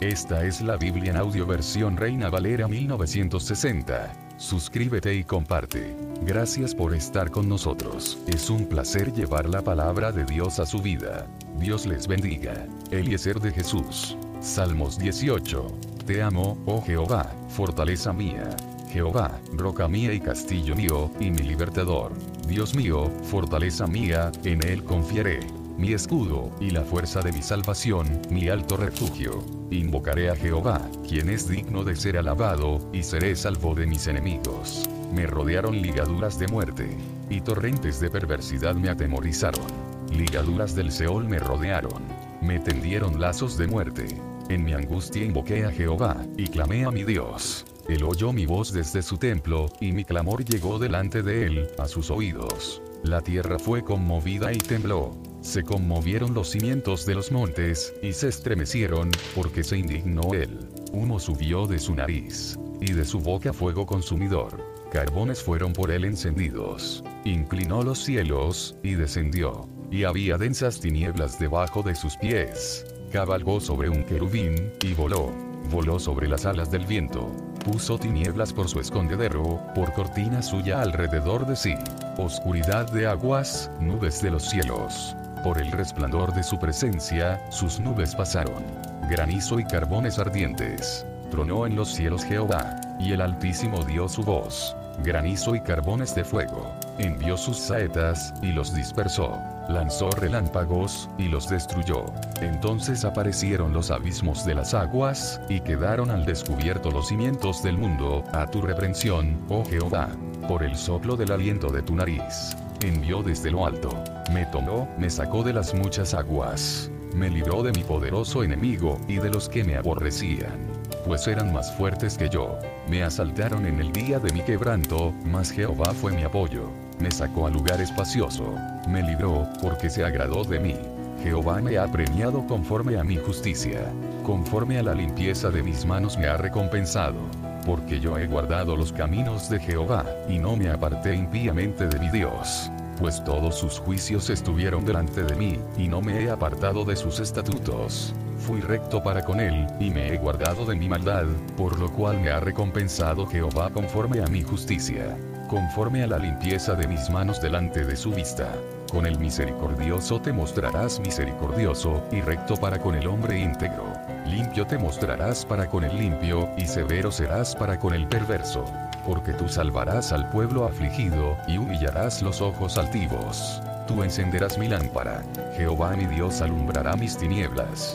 Esta es la Biblia en audio versión Reina Valera 1960. Suscríbete y comparte. Gracias por estar con nosotros. Es un placer llevar la palabra de Dios a su vida. Dios les bendiga. Eliezer de Jesús. Salmos 18. Te amo, oh Jehová, fortaleza mía. Jehová, roca mía y castillo mío, y mi libertador. Dios mío, fortaleza mía, en él confiaré mi escudo, y la fuerza de mi salvación, mi alto refugio. Invocaré a Jehová, quien es digno de ser alabado, y seré salvo de mis enemigos. Me rodearon ligaduras de muerte, y torrentes de perversidad me atemorizaron. Ligaduras del Seol me rodearon, me tendieron lazos de muerte. En mi angustia invoqué a Jehová, y clamé a mi Dios. Él oyó mi voz desde su templo, y mi clamor llegó delante de él, a sus oídos. La tierra fue conmovida y tembló. Se conmovieron los cimientos de los montes, y se estremecieron, porque se indignó él. Humo subió de su nariz, y de su boca fuego consumidor. Carbones fueron por él encendidos. Inclinó los cielos, y descendió. Y había densas tinieblas debajo de sus pies. Cabalgó sobre un querubín, y voló. Voló sobre las alas del viento. Puso tinieblas por su escondedero, por cortina suya alrededor de sí. Oscuridad de aguas, nubes de los cielos. Por el resplandor de su presencia, sus nubes pasaron. Granizo y carbones ardientes. Tronó en los cielos Jehová, y el Altísimo dio su voz. Granizo y carbones de fuego. Envió sus saetas, y los dispersó. Lanzó relámpagos, y los destruyó. Entonces aparecieron los abismos de las aguas, y quedaron al descubierto los cimientos del mundo, a tu reprensión, oh Jehová. Por el soplo del aliento de tu nariz envió desde lo alto. Me tomó, me sacó de las muchas aguas. Me libró de mi poderoso enemigo, y de los que me aborrecían. Pues eran más fuertes que yo. Me asaltaron en el día de mi quebranto, mas Jehová fue mi apoyo. Me sacó a lugar espacioso. Me libró, porque se agradó de mí. Jehová me ha premiado conforme a mi justicia. Conforme a la limpieza de mis manos me ha recompensado porque yo he guardado los caminos de Jehová, y no me aparté impíamente de mi Dios. Pues todos sus juicios estuvieron delante de mí, y no me he apartado de sus estatutos. Fui recto para con él, y me he guardado de mi maldad, por lo cual me ha recompensado Jehová conforme a mi justicia, conforme a la limpieza de mis manos delante de su vista. Con el misericordioso te mostrarás misericordioso, y recto para con el hombre íntegro. Limpio te mostrarás para con el limpio, y severo serás para con el perverso. Porque tú salvarás al pueblo afligido, y humillarás los ojos altivos. Tú encenderás mi lámpara. Jehová mi Dios alumbrará mis tinieblas.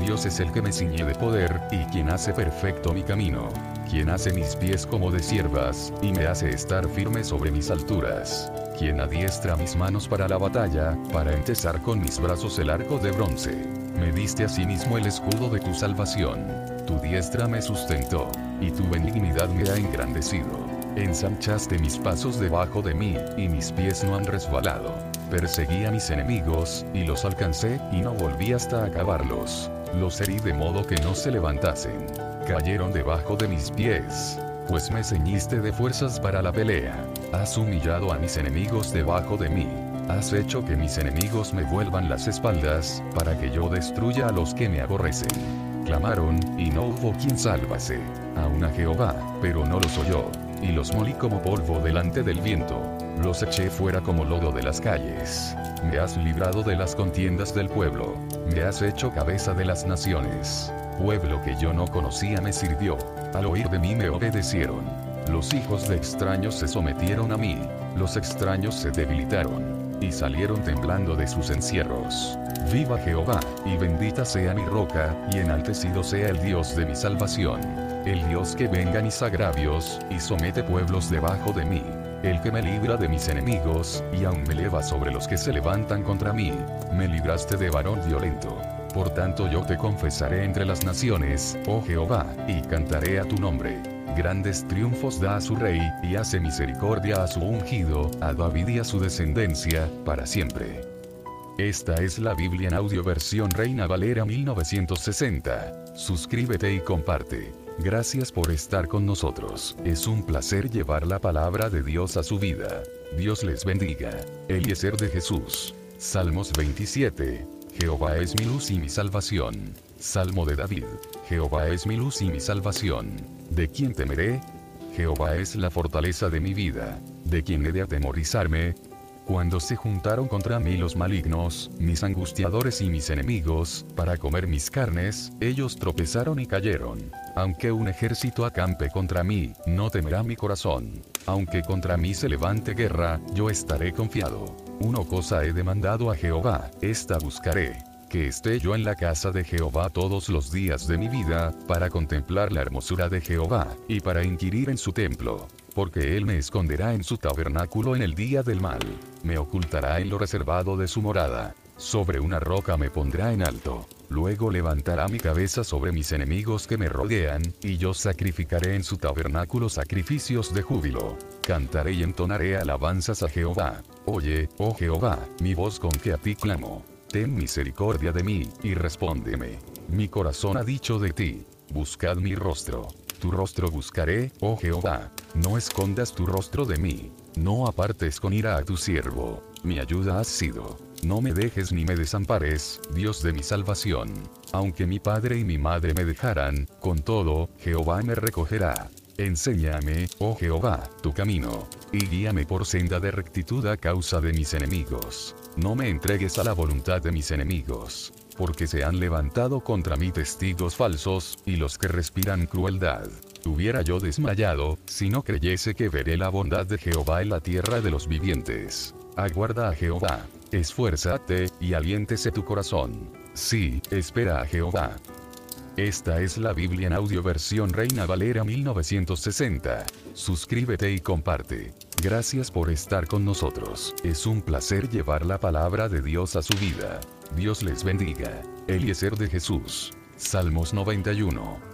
Dios es el que me ciñe de poder, y quien hace perfecto mi camino. Quien hace mis pies como de siervas, y me hace estar firme sobre mis alturas. Quien adiestra mis manos para la batalla, para empezar con mis brazos el arco de bronce. Me diste asimismo el escudo de tu salvación. Tu diestra me sustentó, y tu benignidad me ha engrandecido. Ensanchaste mis pasos debajo de mí, y mis pies no han resbalado. Perseguí a mis enemigos, y los alcancé, y no volví hasta acabarlos. Los herí de modo que no se levantasen. Cayeron debajo de mis pies. Pues me ceñiste de fuerzas para la pelea. Has humillado a mis enemigos debajo de mí. Has hecho que mis enemigos me vuelvan las espaldas, para que yo destruya a los que me aborrecen. Clamaron, y no hubo quien sálvase. Aún a Jehová, pero no los oyó y los molí como polvo delante del viento. Los eché fuera como lodo de las calles. Me has librado de las contiendas del pueblo. Me has hecho cabeza de las naciones. Pueblo que yo no conocía me sirvió. Al oír de mí me obedecieron. Los hijos de extraños se sometieron a mí. Los extraños se debilitaron. Y salieron temblando de sus encierros. Viva Jehová, y bendita sea mi roca, y enaltecido sea el Dios de mi salvación el Dios que venga mis agravios, y somete pueblos debajo de mí, el que me libra de mis enemigos, y aún me eleva sobre los que se levantan contra mí, me libraste de varón violento. Por tanto yo te confesaré entre las naciones, oh Jehová, y cantaré a tu nombre. grandes triunfos da a su rey, y hace misericordia a su ungido, a David y a su descendencia, para siempre. Esta es la Biblia en audio versión Reina Valera 1960. Suscríbete y comparte. Gracias por estar con nosotros. Es un placer llevar la palabra de Dios a su vida. Dios les bendiga. Eliezer de Jesús. Salmos 27. Jehová es mi luz y mi salvación. Salmo de David. Jehová es mi luz y mi salvación. ¿De quién temeré? Jehová es la fortaleza de mi vida. ¿De quién he de atemorizarme? Cuando se juntaron contra mí los malignos, mis angustiadores y mis enemigos, para comer mis carnes, ellos tropezaron y cayeron. Aunque un ejército acampe contra mí, no temerá mi corazón. Aunque contra mí se levante guerra, yo estaré confiado. Una cosa he demandado a Jehová, esta buscaré que esté yo en la casa de Jehová todos los días de mi vida, para contemplar la hermosura de Jehová, y para inquirir en su templo porque él me esconderá en su tabernáculo en el día del mal, me ocultará en lo reservado de su morada, sobre una roca me pondrá en alto, luego levantará mi cabeza sobre mis enemigos que me rodean, y yo sacrificaré en su tabernáculo sacrificios de júbilo, cantaré y entonaré alabanzas a Jehová, oye, oh Jehová, mi voz con que a ti clamo, ten misericordia de mí, y respóndeme, mi corazón ha dicho de ti, buscad mi rostro tu rostro buscaré, oh Jehová. No escondas tu rostro de mí. No apartes con ira a tu siervo. Mi ayuda has sido. No me dejes ni me desampares, Dios de mi salvación. Aunque mi padre y mi madre me dejaran, con todo, Jehová me recogerá. Enséñame, oh Jehová, tu camino, y guíame por senda de rectitud a causa de mis enemigos. No me entregues a la voluntad de mis enemigos porque se han levantado contra mí testigos falsos, y los que respiran crueldad. Hubiera yo desmayado, si no creyese que veré la bondad de Jehová en la tierra de los vivientes. Aguarda a Jehová, esfuérzate, y aliéntese tu corazón. Sí, espera a Jehová. Esta es la Biblia en audio versión Reina Valera 1960. Suscríbete y comparte. Gracias por estar con nosotros. Es un placer llevar la palabra de Dios a su vida. Dios les bendiga. Eliezer de Jesús. Salmos 91.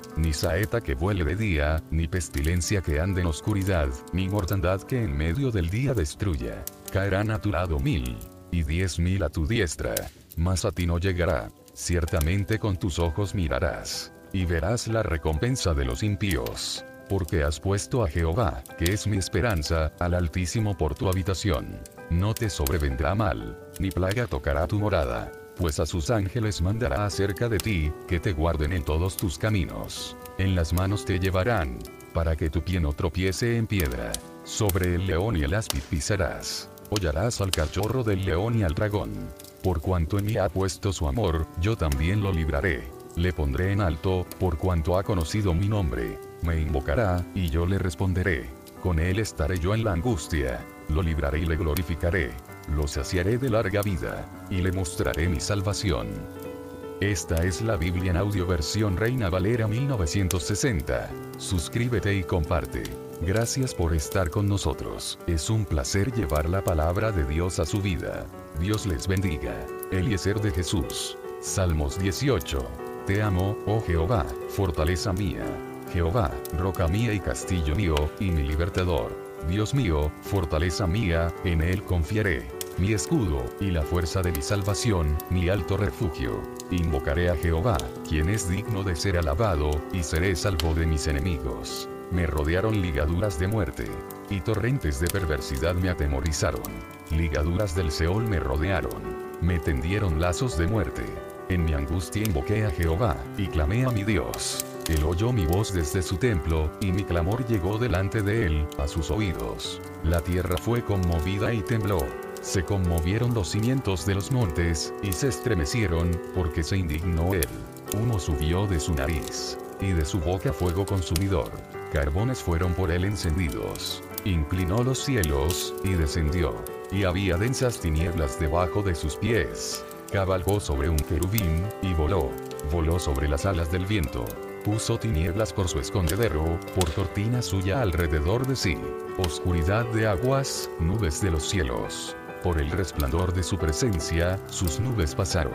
ni saeta que vuele de día, ni pestilencia que ande en oscuridad, ni mortandad que en medio del día destruya. Caerán a tu lado mil, y diez mil a tu diestra, mas a ti no llegará. Ciertamente con tus ojos mirarás, y verás la recompensa de los impíos porque has puesto a Jehová, que es mi esperanza, al Altísimo por tu habitación. No te sobrevendrá mal, ni plaga tocará tu morada, pues a sus ángeles mandará acerca de ti, que te guarden en todos tus caminos. En las manos te llevarán, para que tu pie no tropiece en piedra. Sobre el león y el áspid pisarás. Hollarás al cachorro del león y al dragón. Por cuanto en mí ha puesto su amor, yo también lo libraré. Le pondré en alto, por cuanto ha conocido mi nombre. Me invocará, y yo le responderé. Con él estaré yo en la angustia. Lo libraré y le glorificaré. Lo saciaré de larga vida, y le mostraré mi salvación. Esta es la Biblia en audio versión Reina Valera 1960. Suscríbete y comparte. Gracias por estar con nosotros. Es un placer llevar la palabra de Dios a su vida. Dios les bendiga. Eliezer de Jesús. Salmos 18. Te amo, oh Jehová, fortaleza mía. Jehová, roca mía y castillo mío, y mi libertador. Dios mío, fortaleza mía, en él confiaré. Mi escudo, y la fuerza de mi salvación, mi alto refugio. Invocaré a Jehová, quien es digno de ser alabado, y seré salvo de mis enemigos. Me rodearon ligaduras de muerte, y torrentes de perversidad me atemorizaron. Ligaduras del Seol me rodearon. Me tendieron lazos de muerte. En mi angustia invoqué a Jehová, y clamé a mi Dios. Él oyó mi voz desde su templo, y mi clamor llegó delante de él, a sus oídos. La tierra fue conmovida y tembló. Se conmovieron los cimientos de los montes, y se estremecieron, porque se indignó él. Humo subió de su nariz, y de su boca fuego consumidor. Carbones fueron por él encendidos. inclinó los cielos, y descendió. Y había densas tinieblas debajo de sus pies. Cabalgó sobre un querubín, y voló. Voló sobre las alas del viento. Puso tinieblas por su escondedero, por cortina suya alrededor de sí. Oscuridad de aguas, nubes de los cielos. Por el resplandor de su presencia, sus nubes pasaron.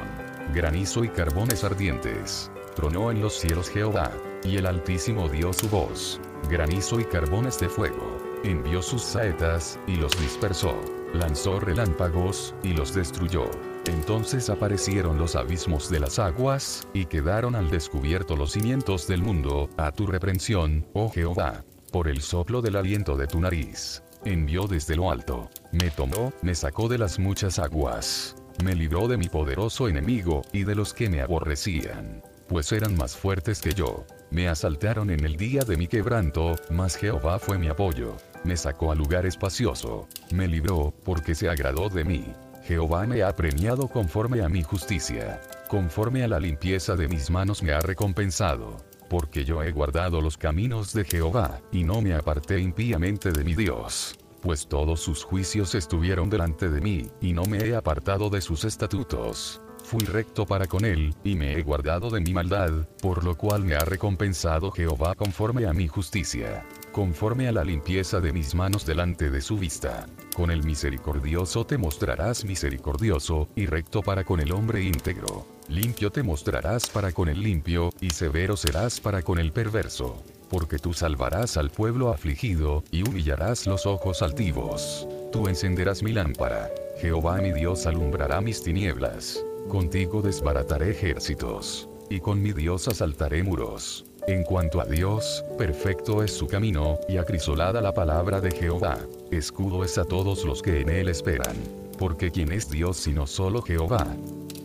Granizo y carbones ardientes. Tronó en los cielos Jehová, y el Altísimo dio su voz. Granizo y carbones de fuego. Envió sus saetas, y los dispersó. Lanzó relámpagos, y los destruyó. Entonces aparecieron los abismos de las aguas, y quedaron al descubierto los cimientos del mundo, a tu reprensión, oh Jehová. Por el soplo del aliento de tu nariz. Envió desde lo alto. Me tomó, me sacó de las muchas aguas. Me libró de mi poderoso enemigo, y de los que me aborrecían. Pues eran más fuertes que yo. Me asaltaron en el día de mi quebranto, mas Jehová fue mi apoyo. Me sacó a lugar espacioso. Me libró, porque se agradó de mí. Jehová me ha premiado conforme a mi justicia. Conforme a la limpieza de mis manos me ha recompensado. Porque yo he guardado los caminos de Jehová, y no me aparté impíamente de mi Dios. Pues todos sus juicios estuvieron delante de mí, y no me he apartado de sus estatutos. Fui recto para con él, y me he guardado de mi maldad, por lo cual me ha recompensado Jehová conforme a mi justicia conforme a la limpieza de mis manos delante de su vista. Con el misericordioso te mostrarás misericordioso, y recto para con el hombre íntegro. Limpio te mostrarás para con el limpio, y severo serás para con el perverso. Porque tú salvarás al pueblo afligido, y humillarás los ojos altivos. Tú encenderás mi lámpara. Jehová mi Dios alumbrará mis tinieblas. Contigo desbarataré ejércitos. Y con mi Dios asaltaré muros. En cuanto a Dios, perfecto es su camino, y acrisolada la palabra de Jehová. Escudo es a todos los que en él esperan. Porque ¿quién es Dios sino solo Jehová?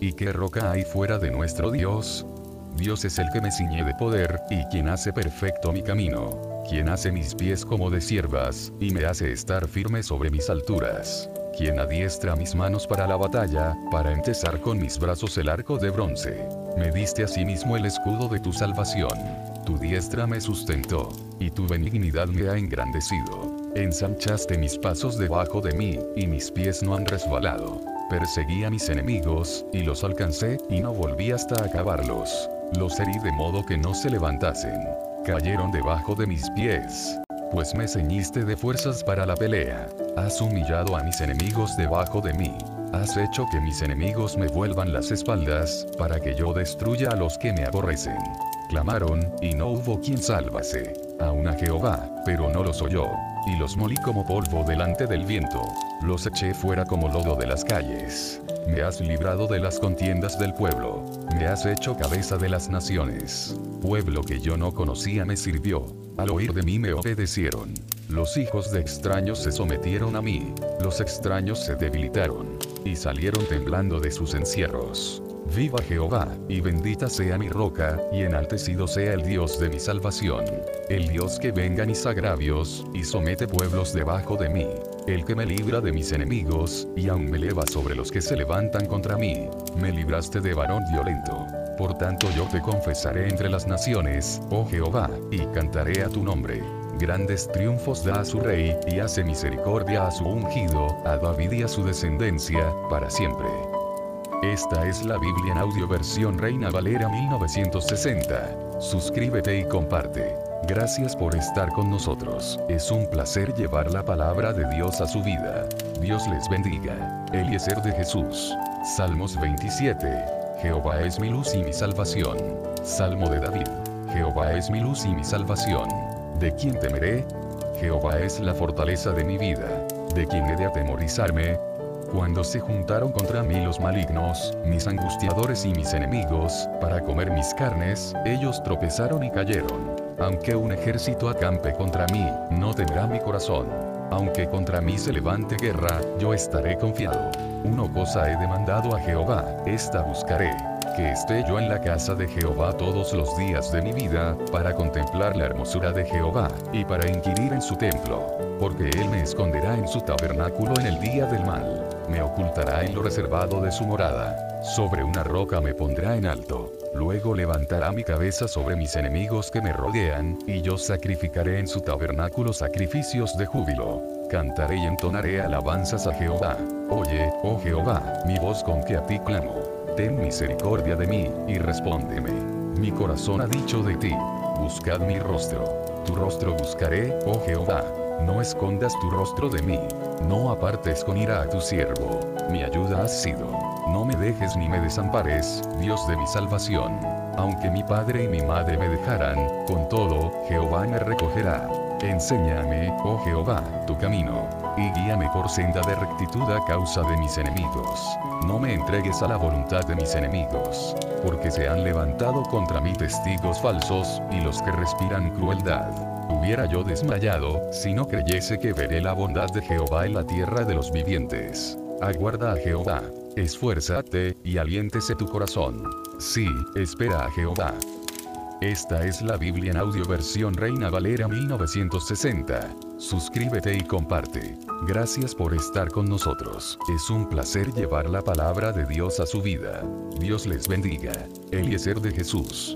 ¿Y qué roca hay fuera de nuestro Dios? Dios es el que me ciñe de poder, y quien hace perfecto mi camino. Quien hace mis pies como de siervas, y me hace estar firme sobre mis alturas. Quien adiestra mis manos para la batalla, para entesar con mis brazos el arco de bronce. Me diste asimismo el escudo de tu salvación tu diestra me sustentó, y tu benignidad me ha engrandecido. Ensanchaste mis pasos debajo de mí, y mis pies no han resbalado. Perseguí a mis enemigos, y los alcancé, y no volví hasta acabarlos. Los herí de modo que no se levantasen. Cayeron debajo de mis pies. Pues me ceñiste de fuerzas para la pelea. Has humillado a mis enemigos debajo de mí. Has hecho que mis enemigos me vuelvan las espaldas, para que yo destruya a los que me aborrecen clamaron, y no hubo quien sálvase. Aún a Jehová, pero no los oyó. Y los molí como polvo delante del viento. Los eché fuera como lodo de las calles. Me has librado de las contiendas del pueblo. Me has hecho cabeza de las naciones. Pueblo que yo no conocía me sirvió. Al oír de mí me obedecieron. Los hijos de extraños se sometieron a mí. Los extraños se debilitaron. Y salieron temblando de sus encierros. Viva Jehová, y bendita sea mi roca, y enaltecido sea el Dios de mi salvación. El Dios que venga mis agravios, y somete pueblos debajo de mí. El que me libra de mis enemigos, y aún me eleva sobre los que se levantan contra mí. Me libraste de varón violento. Por tanto yo te confesaré entre las naciones, oh Jehová, y cantaré a tu nombre. Grandes triunfos da a su rey, y hace misericordia a su ungido, a David y a su descendencia, para siempre. Esta es la Biblia en audio versión Reina Valera 1960. Suscríbete y comparte. Gracias por estar con nosotros. Es un placer llevar la palabra de Dios a su vida. Dios les bendiga. Eliezer de Jesús. Salmos 27. Jehová es mi luz y mi salvación. Salmo de David. Jehová es mi luz y mi salvación. ¿De quién temeré? Jehová es la fortaleza de mi vida. ¿De quién he de atemorizarme? Cuando se juntaron contra mí los malignos, mis angustiadores y mis enemigos, para comer mis carnes, ellos tropezaron y cayeron. Aunque un ejército acampe contra mí, no tendrá mi corazón. Aunque contra mí se levante guerra, yo estaré confiado. Una cosa he demandado a Jehová, esta buscaré que esté yo en la casa de Jehová todos los días de mi vida, para contemplar la hermosura de Jehová, y para inquirir en su templo, porque él me esconderá en su tabernáculo en el día del mal, me ocultará en lo reservado de su morada, sobre una roca me pondrá en alto. Luego levantará mi cabeza sobre mis enemigos que me rodean, y yo sacrificaré en su tabernáculo sacrificios de júbilo. Cantaré y entonaré alabanzas a Jehová. Oye, oh Jehová, mi voz con que a ti clamo. Ten misericordia de mí, y respóndeme. Mi corazón ha dicho de ti, buscad mi rostro. Tu rostro buscaré, oh Jehová. No escondas tu rostro de mí. No apartes con ira a tu siervo. Mi ayuda has sido. No me dejes ni me desampares, Dios de mi salvación. Aunque mi padre y mi madre me dejaran, con todo, Jehová me recogerá. Enséñame, oh Jehová, tu camino, y guíame por senda de rectitud a causa de mis enemigos. No me entregues a la voluntad de mis enemigos, porque se han levantado contra mí testigos falsos, y los que respiran crueldad. Hubiera yo desmayado, si no creyese que veré la bondad de Jehová en la tierra de los vivientes. Aguarda a Jehová. Esfuérzate, y aliéntese tu corazón. Sí, espera a Jehová. Esta es la Biblia en audio versión Reina Valera 1960. Suscríbete y comparte. Gracias por estar con nosotros. Es un placer llevar la palabra de Dios a su vida. Dios les bendiga. Eliezer de Jesús.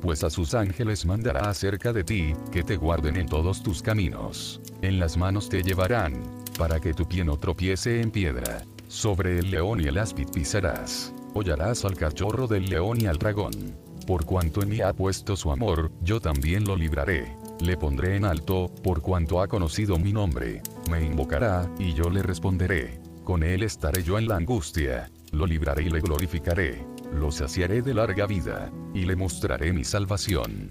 pues a sus ángeles mandará acerca de ti, que te guarden en todos tus caminos. En las manos te llevarán, para que tu pie no tropiece en piedra. Sobre el león y el áspid pisarás. Hollarás al cachorro del león y al dragón. Por cuanto en mí ha puesto su amor, yo también lo libraré. Le pondré en alto, por cuanto ha conocido mi nombre. Me invocará, y yo le responderé. Con él estaré yo en la angustia. Lo libraré y le glorificaré. Lo saciaré de larga vida, y le mostraré mi salvación.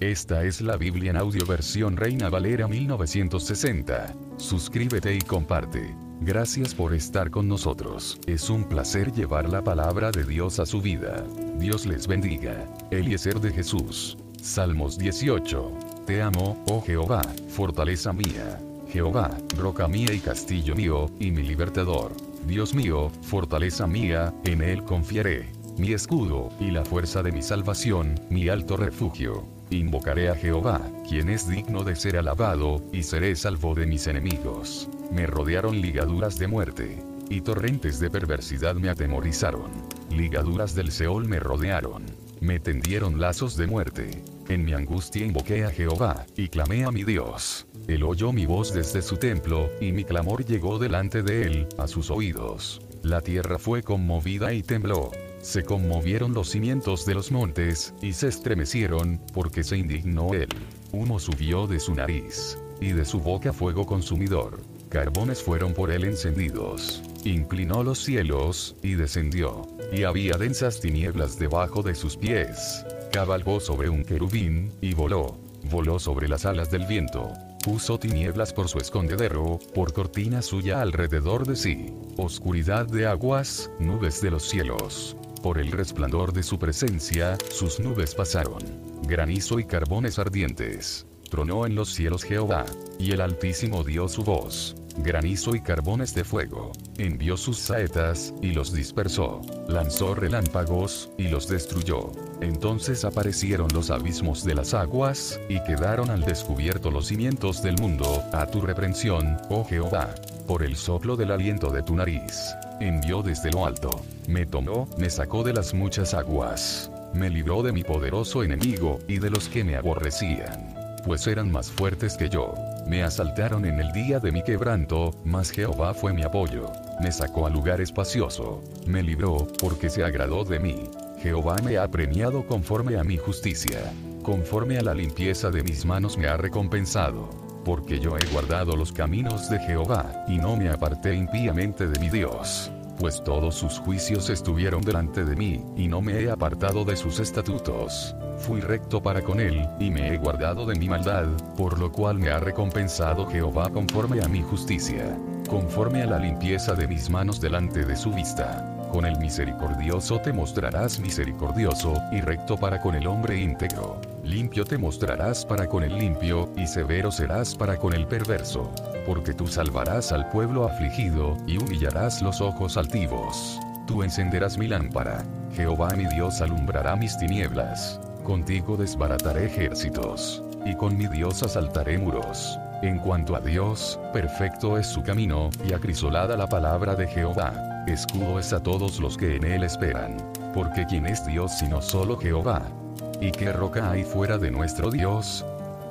Esta es la Biblia en audio versión Reina Valera 1960. Suscríbete y comparte. Gracias por estar con nosotros. Es un placer llevar la palabra de Dios a su vida. Dios les bendiga. Eliezer de Jesús. Salmos 18. Te amo, oh Jehová, fortaleza mía. Jehová, roca mía y castillo mío, y mi libertador. Dios mío, fortaleza mía, en él confiaré. Mi escudo, y la fuerza de mi salvación, mi alto refugio. Invocaré a Jehová, quien es digno de ser alabado, y seré salvo de mis enemigos. Me rodearon ligaduras de muerte, y torrentes de perversidad me atemorizaron. Ligaduras del Seol me rodearon. Me tendieron lazos de muerte en mi angustia invoqué a Jehová, y clamé a mi Dios. Él oyó mi voz desde su templo, y mi clamor llegó delante de él, a sus oídos. La tierra fue conmovida y tembló. Se conmovieron los cimientos de los montes, y se estremecieron, porque se indignó él. Humo subió de su nariz, y de su boca fuego consumidor. Carbones fueron por él encendidos. Inclinó los cielos, y descendió. Y había densas tinieblas debajo de sus pies cabalgó sobre un querubín, y voló. Voló sobre las alas del viento. Puso tinieblas por su escondedero, por cortina suya alrededor de sí. Oscuridad de aguas, nubes de los cielos. Por el resplandor de su presencia, sus nubes pasaron. Granizo y carbones ardientes. Tronó en los cielos Jehová, y el Altísimo dio su voz granizo y carbones de fuego. Envió sus saetas, y los dispersó. Lanzó relámpagos, y los destruyó. Entonces aparecieron los abismos de las aguas, y quedaron al descubierto los cimientos del mundo, a tu reprensión, oh Jehová. Por el soplo del aliento de tu nariz. Envió desde lo alto. Me tomó, me sacó de las muchas aguas. Me libró de mi poderoso enemigo, y de los que me aborrecían. Pues eran más fuertes que yo me asaltaron en el día de mi quebranto, mas Jehová fue mi apoyo. Me sacó a lugar espacioso. Me libró, porque se agradó de mí. Jehová me ha premiado conforme a mi justicia. Conforme a la limpieza de mis manos me ha recompensado. Porque yo he guardado los caminos de Jehová, y no me aparté impíamente de mi Dios pues todos sus juicios estuvieron delante de mí, y no me he apartado de sus estatutos. Fui recto para con él, y me he guardado de mi maldad, por lo cual me ha recompensado Jehová conforme a mi justicia, conforme a la limpieza de mis manos delante de su vista. Con el misericordioso te mostrarás misericordioso, y recto para con el hombre íntegro. Limpio te mostrarás para con el limpio, y severo serás para con el perverso. Porque tú salvarás al pueblo afligido, y humillarás los ojos altivos. Tú encenderás mi lámpara. Jehová mi Dios alumbrará mis tinieblas. Contigo desbarataré ejércitos. Y con mi Dios asaltaré muros. En cuanto a Dios, perfecto es su camino, y acrisolada la palabra de Jehová. Escudo es a todos los que en él esperan. Porque ¿quién es Dios sino solo Jehová? ¿Y qué roca hay fuera de nuestro Dios?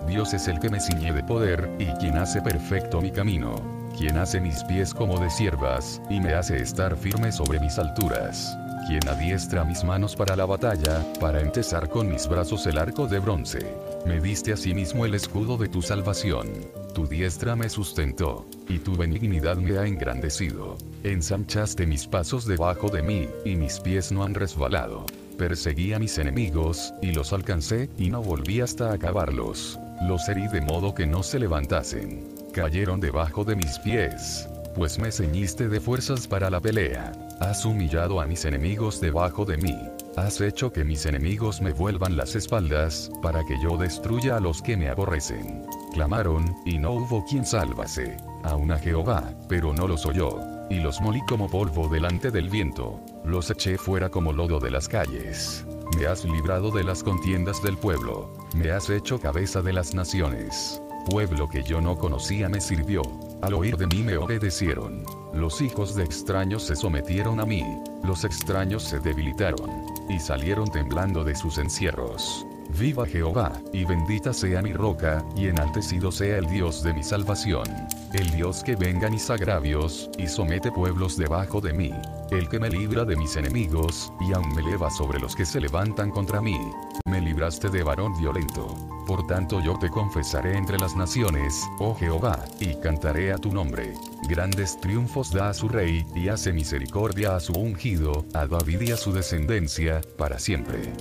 Dios es el que me ciñe de poder, y quien hace perfecto mi camino. Quien hace mis pies como de siervas, y me hace estar firme sobre mis alturas. Quien adiestra mis manos para la batalla, para empezar con mis brazos el arco de bronce. Me diste asimismo el escudo de tu salvación. Tu diestra me sustentó, y tu benignidad me ha engrandecido. Ensanchaste mis pasos debajo de mí, y mis pies no han resbalado. Perseguí a mis enemigos, y los alcancé, y no volví hasta acabarlos. Los herí de modo que no se levantasen. Cayeron debajo de mis pies. Pues me ceñiste de fuerzas para la pelea. Has humillado a mis enemigos debajo de mí. Has hecho que mis enemigos me vuelvan las espaldas, para que yo destruya a los que me aborrecen. Clamaron, y no hubo quien sálvase. Aún a Jehová, pero no los oyó. Y los molí como polvo delante del viento. Los eché fuera como lodo de las calles. Me has librado de las contiendas del pueblo. Me has hecho cabeza de las naciones. Pueblo que yo no conocía me sirvió. Al oír de mí me obedecieron. Los hijos de extraños se sometieron a mí. Los extraños se debilitaron y salieron temblando de sus encierros. Viva Jehová, y bendita sea mi roca, y enaltecido sea el Dios de mi salvación. El Dios que venga mis agravios, y somete pueblos debajo de mí. El que me libra de mis enemigos, y aún me eleva sobre los que se levantan contra mí. Me libraste de varón violento. Por tanto yo te confesaré entre las naciones, oh Jehová, y cantaré a tu nombre. Grandes triunfos da a su rey, y hace misericordia a su ungido, a David y a su descendencia, para siempre.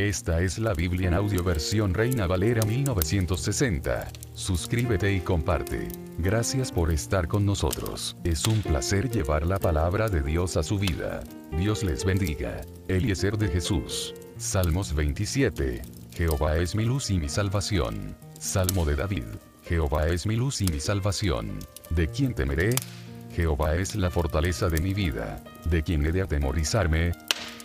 Esta es la Biblia en audio versión Reina Valera 1960. Suscríbete y comparte. Gracias por estar con nosotros. Es un placer llevar la palabra de Dios a su vida. Dios les bendiga. Eliezer de Jesús. Salmos 27. Jehová es mi luz y mi salvación. Salmo de David. Jehová es mi luz y mi salvación. ¿De quién temeré? Jehová es la fortaleza de mi vida. ¿De quién he de atemorizarme?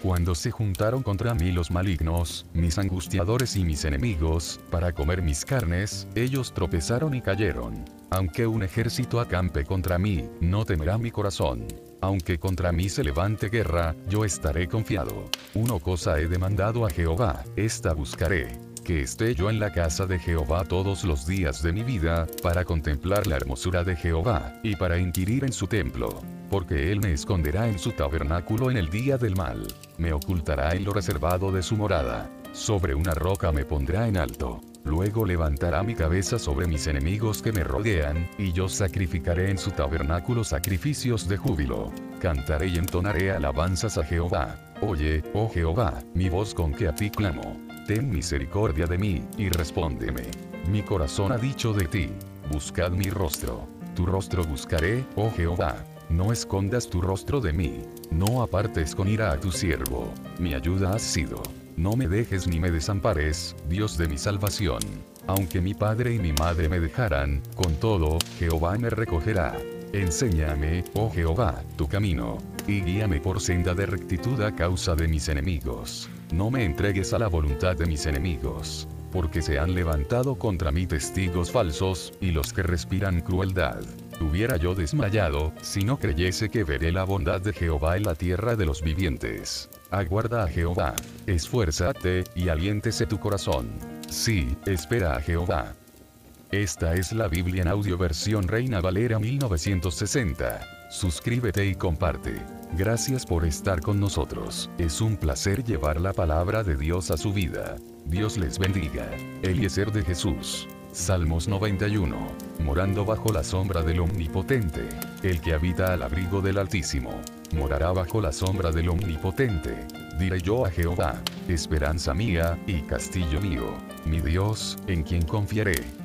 Cuando se juntaron contra mí los malignos, mis angustiadores y mis enemigos, para comer mis carnes, ellos tropezaron y cayeron. Aunque un ejército acampe contra mí, no temerá mi corazón. Aunque contra mí se levante guerra, yo estaré confiado. Una cosa he demandado a Jehová, esta buscaré que esté yo en la casa de Jehová todos los días de mi vida, para contemplar la hermosura de Jehová, y para inquirir en su templo. Porque él me esconderá en su tabernáculo en el día del mal, me ocultará en lo reservado de su morada, sobre una roca me pondrá en alto. Luego levantará mi cabeza sobre mis enemigos que me rodean, y yo sacrificaré en su tabernáculo sacrificios de júbilo. Cantaré y entonaré alabanzas a Jehová. Oye, oh Jehová, mi voz con que a ti clamo ten misericordia de mí, y respóndeme. Mi corazón ha dicho de ti, buscad mi rostro. Tu rostro buscaré, oh Jehová. No escondas tu rostro de mí. No apartes con ira a tu siervo. Mi ayuda has sido. No me dejes ni me desampares, Dios de mi salvación. Aunque mi padre y mi madre me dejaran, con todo, Jehová me recogerá. Enséñame, oh Jehová, tu camino, y guíame por senda de rectitud a causa de mis enemigos. No me entregues a la voluntad de mis enemigos, porque se han levantado contra mí testigos falsos, y los que respiran crueldad. Hubiera yo desmayado, si no creyese que veré la bondad de Jehová en la tierra de los vivientes. Aguarda a Jehová, esfuérzate, y aliéntese tu corazón. Sí, espera a Jehová. Esta es la Biblia en audio versión Reina Valera 1960. Suscríbete y comparte. Gracias por estar con nosotros. Es un placer llevar la palabra de Dios a su vida. Dios les bendiga. Eliezer de Jesús. Salmos 91. Morando bajo la sombra del Omnipotente. El que habita al abrigo del Altísimo. Morará bajo la sombra del Omnipotente. Diré yo a Jehová, esperanza mía, y castillo mío, mi Dios, en quien confiaré.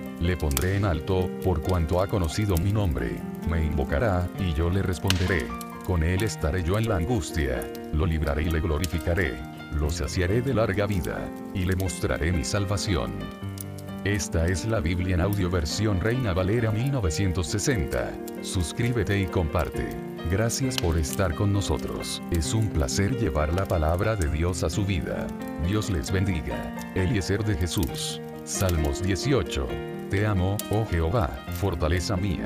Le pondré en alto, por cuanto ha conocido mi nombre. Me invocará, y yo le responderé. Con él estaré yo en la angustia. Lo libraré y le glorificaré lo saciaré de larga vida, y le mostraré mi salvación. Esta es la Biblia en audio versión Reina Valera 1960. Suscríbete y comparte. Gracias por estar con nosotros. Es un placer llevar la palabra de Dios a su vida. Dios les bendiga. Eliezer de Jesús. Salmos 18. Te amo, oh Jehová, fortaleza mía.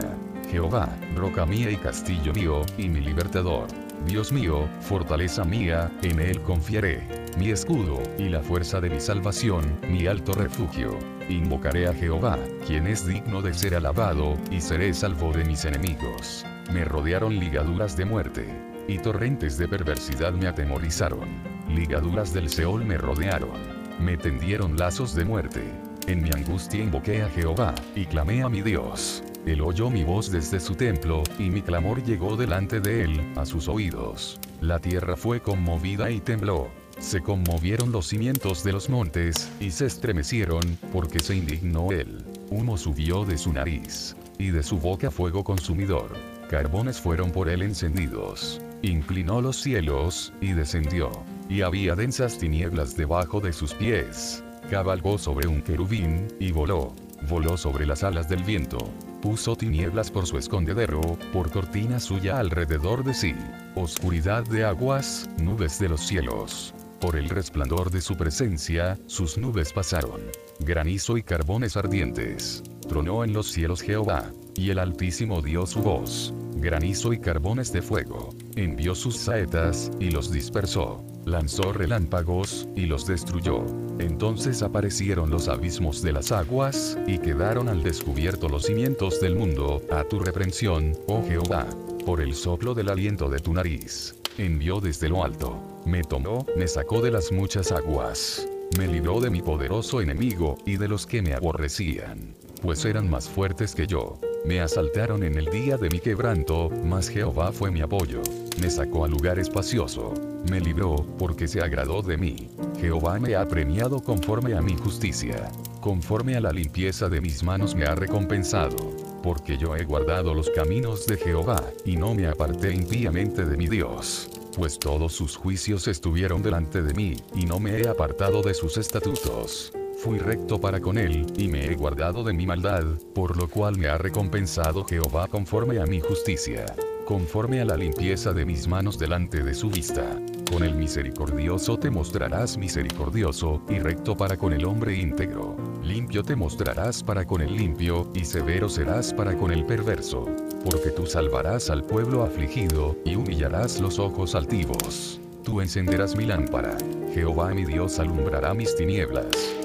Jehová, roca mía y castillo mío, y mi libertador. Dios mío, fortaleza mía, en Él confiaré, mi escudo, y la fuerza de mi salvación, mi alto refugio. Invocaré a Jehová, quien es digno de ser alabado, y seré salvo de mis enemigos. Me rodearon ligaduras de muerte, y torrentes de perversidad me atemorizaron. Ligaduras del Seol me rodearon. Me tendieron lazos de muerte. En mi angustia invoqué a Jehová, y clamé a mi Dios. Él oyó mi voz desde su templo, y mi clamor llegó delante de él, a sus oídos. La tierra fue conmovida y tembló. Se conmovieron los cimientos de los montes, y se estremecieron, porque se indignó él. Humo subió de su nariz, y de su boca fuego consumidor. Carbones fueron por él encendidos. Inclinó los cielos, y descendió. Y había densas tinieblas debajo de sus pies. Cabalgó sobre un querubín, y voló. Voló sobre las alas del viento puso tinieblas por su escondedero, por cortina suya alrededor de sí. Oscuridad de aguas, nubes de los cielos. Por el resplandor de su presencia, sus nubes pasaron. Granizo y carbones ardientes. Tronó en los cielos Jehová, y el Altísimo dio su voz. Granizo y carbones de fuego. Envió sus saetas, y los dispersó lanzó relámpagos, y los destruyó. Entonces aparecieron los abismos de las aguas, y quedaron al descubierto los cimientos del mundo, a tu reprensión, oh Jehová, por el soplo del aliento de tu nariz. Envió desde lo alto, me tomó, me sacó de las muchas aguas. Me libró de mi poderoso enemigo, y de los que me aborrecían. Pues eran más fuertes que yo. Me asaltaron en el día de mi quebranto, mas Jehová fue mi apoyo. Me sacó a lugar espacioso me libró, porque se agradó de mí. Jehová me ha premiado conforme a mi justicia. Conforme a la limpieza de mis manos me ha recompensado. Porque yo he guardado los caminos de Jehová, y no me aparté impíamente de mi Dios. Pues todos sus juicios estuvieron delante de mí, y no me he apartado de sus estatutos. Fui recto para con él, y me he guardado de mi maldad, por lo cual me ha recompensado Jehová conforme a mi justicia conforme a la limpieza de mis manos delante de su vista. Con el misericordioso te mostrarás misericordioso, y recto para con el hombre íntegro. Limpio te mostrarás para con el limpio, y severo serás para con el perverso. Porque tú salvarás al pueblo afligido, y humillarás los ojos altivos. Tú encenderás mi lámpara. Jehová mi Dios alumbrará mis tinieblas.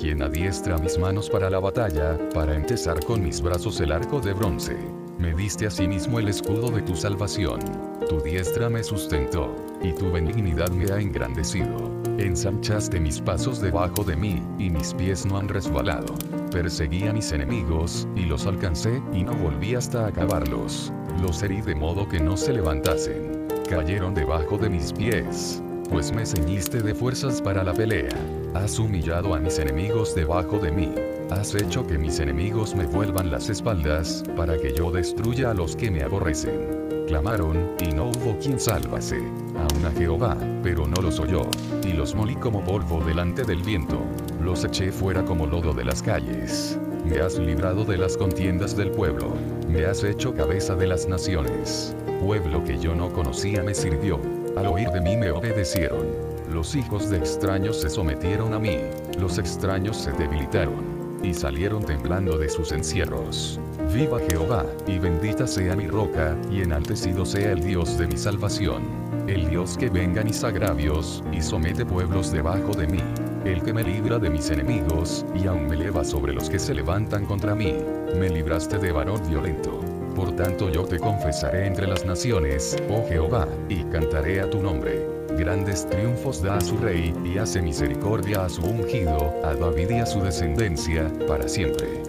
quien adiestra mis manos para la batalla, para empezar con mis brazos el arco de bronce. Me diste asimismo el escudo de tu salvación. Tu diestra me sustentó, y tu benignidad me ha engrandecido. Ensanchaste mis pasos debajo de mí, y mis pies no han resbalado. Perseguí a mis enemigos, y los alcancé, y no volví hasta acabarlos. Los herí de modo que no se levantasen. Cayeron debajo de mis pies. Pues me ceñiste de fuerzas para la pelea. Has humillado a mis enemigos debajo de mí. Has hecho que mis enemigos me vuelvan las espaldas, para que yo destruya a los que me aborrecen. Clamaron, y no hubo quien sálvase. Aún a Jehová, pero no los oyó. Y los molí como polvo delante del viento. Los eché fuera como lodo de las calles. Me has librado de las contiendas del pueblo. Me has hecho cabeza de las naciones. Pueblo que yo no conocía me sirvió. Al oír de mí me obedecieron. Los hijos de extraños se sometieron a mí. Los extraños se debilitaron y salieron temblando de sus encierros. Viva Jehová, y bendita sea mi roca, y enaltecido sea el Dios de mi salvación. El Dios que venga mis agravios, y somete pueblos debajo de mí. El que me libra de mis enemigos, y aún me eleva sobre los que se levantan contra mí. Me libraste de varón violento. Por tanto yo te confesaré entre las naciones, oh Jehová, y cantaré a tu nombre grandes triunfos da a su rey, y hace misericordia a su ungido, a David y a su descendencia, para siempre.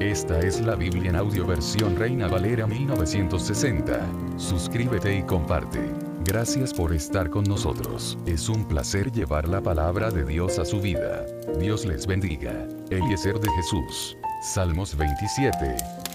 Esta es la Biblia en audio versión Reina Valera 1960. Suscríbete y comparte. Gracias por estar con nosotros. Es un placer llevar la palabra de Dios a su vida. Dios les bendiga. Eliezer de Jesús. Salmos 27.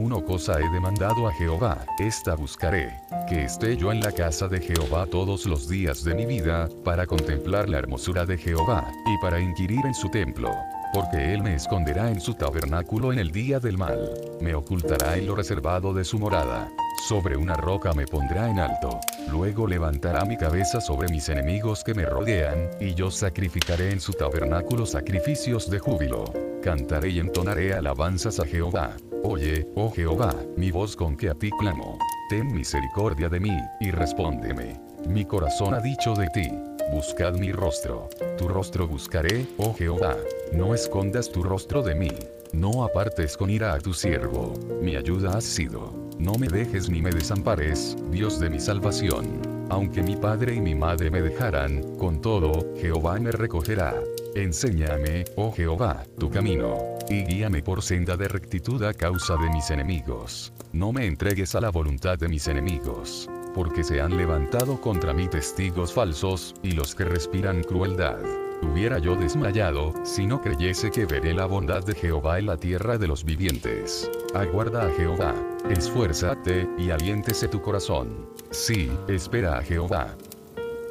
Uno cosa he demandado a Jehová, esta buscaré, que esté yo en la casa de Jehová todos los días de mi vida, para contemplar la hermosura de Jehová, y para inquirir en su templo. Porque él me esconderá en su tabernáculo en el día del mal, me ocultará en lo reservado de su morada. Sobre una roca me pondrá en alto. Luego levantará mi cabeza sobre mis enemigos que me rodean, y yo sacrificaré en su tabernáculo sacrificios de júbilo. Cantaré y entonaré alabanzas a Jehová. Oye, oh Jehová, mi voz con que a ti clamo. Ten misericordia de mí, y respóndeme. Mi corazón ha dicho de ti. Buscad mi rostro. Tu rostro buscaré, oh Jehová. No escondas tu rostro de mí. No apartes con ira a tu siervo. Mi ayuda has sido. No me dejes ni me desampares, Dios de mi salvación. Aunque mi padre y mi madre me dejaran, con todo, Jehová me recogerá. Enséñame, oh Jehová, tu camino, y guíame por senda de rectitud a causa de mis enemigos. No me entregues a la voluntad de mis enemigos, porque se han levantado contra mí testigos falsos, y los que respiran crueldad. Hubiera yo desmayado, si no creyese que veré la bondad de Jehová en la tierra de los vivientes. Aguarda a Jehová, esfuérzate, y aliéntese tu corazón. Sí, espera a Jehová.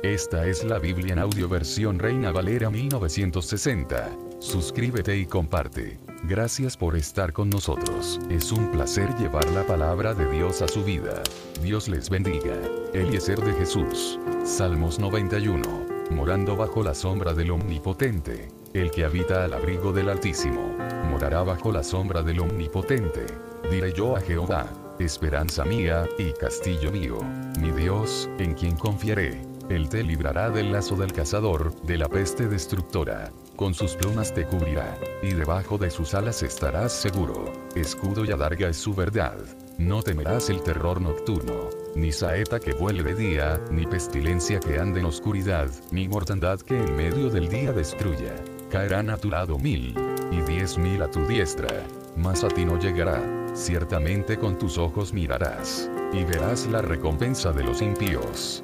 Esta es la Biblia en audio versión Reina Valera 1960. Suscríbete y comparte. Gracias por estar con nosotros. Es un placer llevar la palabra de Dios a su vida. Dios les bendiga. Eliezer de Jesús. Salmos 91. Morando bajo la sombra del Omnipotente. El que habita al abrigo del Altísimo. Morará bajo la sombra del Omnipotente. Diré yo a Jehová. Esperanza mía, y castillo mío. Mi Dios, en quien confiaré. Él te librará del lazo del cazador, de la peste destructora. Con sus plumas te cubrirá, y debajo de sus alas estarás seguro. Escudo y adarga es su verdad. No temerás el terror nocturno, ni saeta que vuele de día, ni pestilencia que ande en oscuridad, ni mortandad que en medio del día destruya. Caerán a tu lado mil, y diez mil a tu diestra, mas a ti no llegará. Ciertamente con tus ojos mirarás, y verás la recompensa de los impíos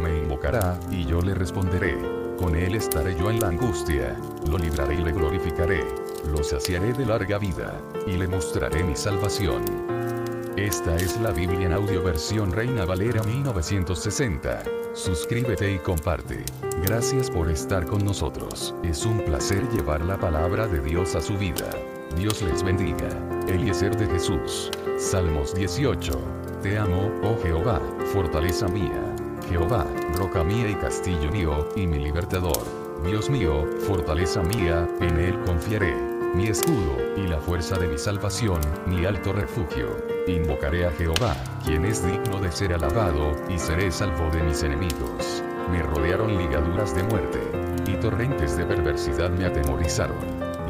Me invocará, y yo le responderé. Con él estaré yo en la angustia, lo libraré y le glorificaré, lo saciaré de larga vida, y le mostraré mi salvación. Esta es la Biblia en audio versión Reina Valera 1960. Suscríbete y comparte. Gracias por estar con nosotros. Es un placer llevar la palabra de Dios a su vida. Dios les bendiga. Eliezer de Jesús. Salmos 18. Te amo, oh Jehová, fortaleza mía. Jehová, roca mía y castillo mío, y mi libertador. Dios mío, fortaleza mía, en él confiaré. Mi escudo, y la fuerza de mi salvación, mi alto refugio. Invocaré a Jehová, quien es digno de ser alabado, y seré salvo de mis enemigos. Me rodearon ligaduras de muerte, y torrentes de perversidad me atemorizaron.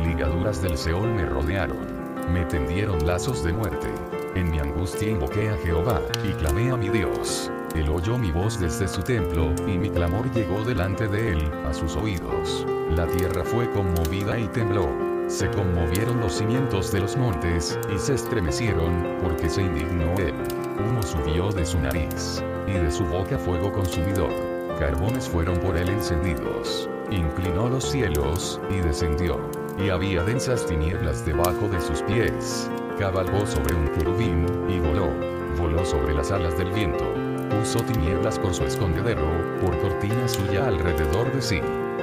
Ligaduras del Seol me rodearon. Me tendieron lazos de muerte. En mi angustia invoqué a Jehová, y clamé a mi Dios. Él oyó mi voz desde su templo, y mi clamor llegó delante de él, a sus oídos. La tierra fue conmovida y tembló. Se conmovieron los cimientos de los montes, y se estremecieron, porque se indignó él. Humo subió de su nariz, y de su boca fuego consumidor. Carbones fueron por él encendidos. Inclinó los cielos, y descendió. Y había densas tinieblas debajo de sus pies. Cabalgó sobre un querubín, y voló. Voló sobre las alas del viento puso tinieblas por su escondedero, por cortina suya alrededor de sí.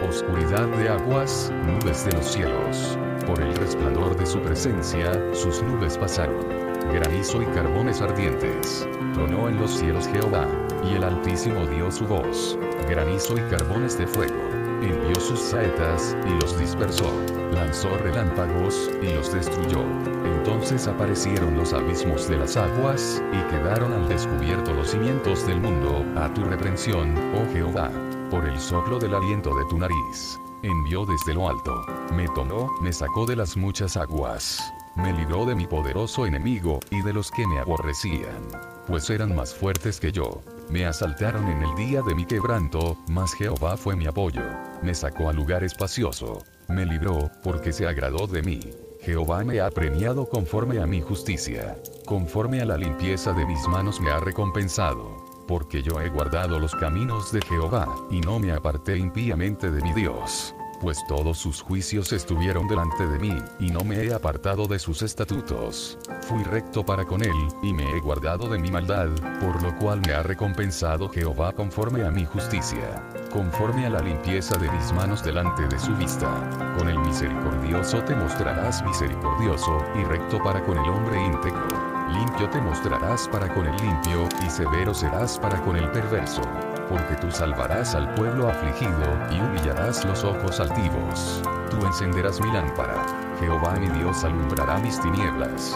Oscuridad de aguas, nubes de los cielos. Por el resplandor de su presencia, sus nubes pasaron. Granizo y carbones ardientes. Tronó en los cielos Jehová, y el Altísimo dio su voz. Granizo y carbones de fuego. Envió sus saetas, y los dispersó. Lanzó relámpagos, y los destruyó. Entonces aparecieron los abismos de las aguas, y quedaron al descubierto los cimientos del mundo, a tu reprensión, oh Jehová. Por el soplo del aliento de tu nariz. Envió desde lo alto. Me tomó, me sacó de las muchas aguas. Me libró de mi poderoso enemigo, y de los que me aborrecían. Pues eran más fuertes que yo. Me asaltaron en el día de mi quebranto, mas Jehová fue mi apoyo. Me sacó a lugar espacioso. Me libró, porque se agradó de mí. Jehová me ha premiado conforme a mi justicia. Conforme a la limpieza de mis manos me ha recompensado. Porque yo he guardado los caminos de Jehová, y no me aparté impíamente de mi Dios. Pues todos sus juicios estuvieron delante de mí, y no me he apartado de sus estatutos. Fui recto para con él, y me he guardado de mi maldad, por lo cual me ha recompensado Jehová conforme a mi justicia conforme a la limpieza de mis manos delante de su vista. Con el misericordioso te mostrarás misericordioso, y recto para con el hombre íntegro. Limpio te mostrarás para con el limpio, y severo serás para con el perverso. Porque tú salvarás al pueblo afligido, y humillarás los ojos altivos. Tú encenderás mi lámpara. Jehová mi Dios alumbrará mis tinieblas.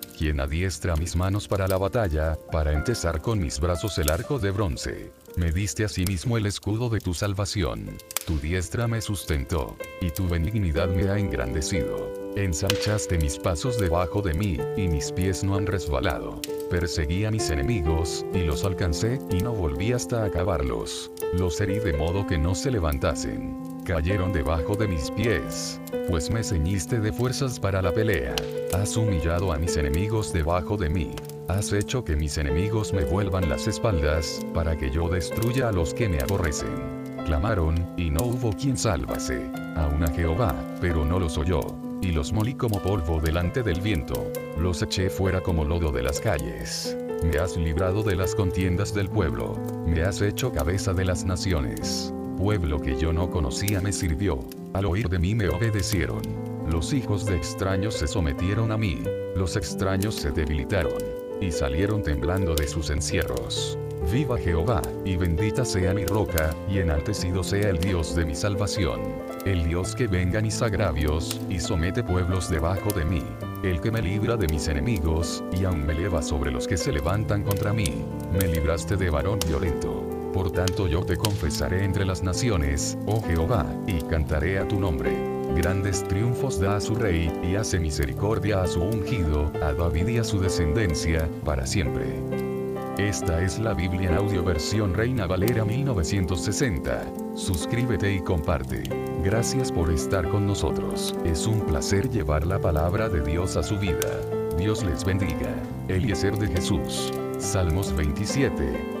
quien adiestra mis manos para la batalla, para entesar con mis brazos el arco de bronce. Me diste asimismo el escudo de tu salvación. Tu diestra me sustentó, y tu benignidad me ha engrandecido. Ensanchaste mis pasos debajo de mí, y mis pies no han resbalado. Perseguí a mis enemigos, y los alcancé, y no volví hasta acabarlos. Los herí de modo que no se levantasen cayeron debajo de mis pies, pues me ceñiste de fuerzas para la pelea. Has humillado a mis enemigos debajo de mí. Has hecho que mis enemigos me vuelvan las espaldas, para que yo destruya a los que me aborrecen. Clamaron, y no hubo quien sálvase. Aún a Jehová, pero no los oyó. Y los molí como polvo delante del viento. Los eché fuera como lodo de las calles. Me has librado de las contiendas del pueblo. Me has hecho cabeza de las naciones pueblo que yo no conocía me sirvió. Al oír de mí me obedecieron. Los hijos de extraños se sometieron a mí. Los extraños se debilitaron. Y salieron temblando de sus encierros. Viva Jehová, y bendita sea mi roca, y enaltecido sea el Dios de mi salvación. El Dios que venga mis agravios, y somete pueblos debajo de mí. El que me libra de mis enemigos, y aún me eleva sobre los que se levantan contra mí. Me libraste de varón violento por tanto yo te confesaré entre las naciones, oh Jehová, y cantaré a tu nombre. Grandes triunfos da a su rey, y hace misericordia a su ungido, a David y a su descendencia, para siempre. Esta es la Biblia en audio versión Reina Valera 1960. Suscríbete y comparte. Gracias por estar con nosotros. Es un placer llevar la palabra de Dios a su vida. Dios les bendiga. Eliezer de Jesús. Salmos 27.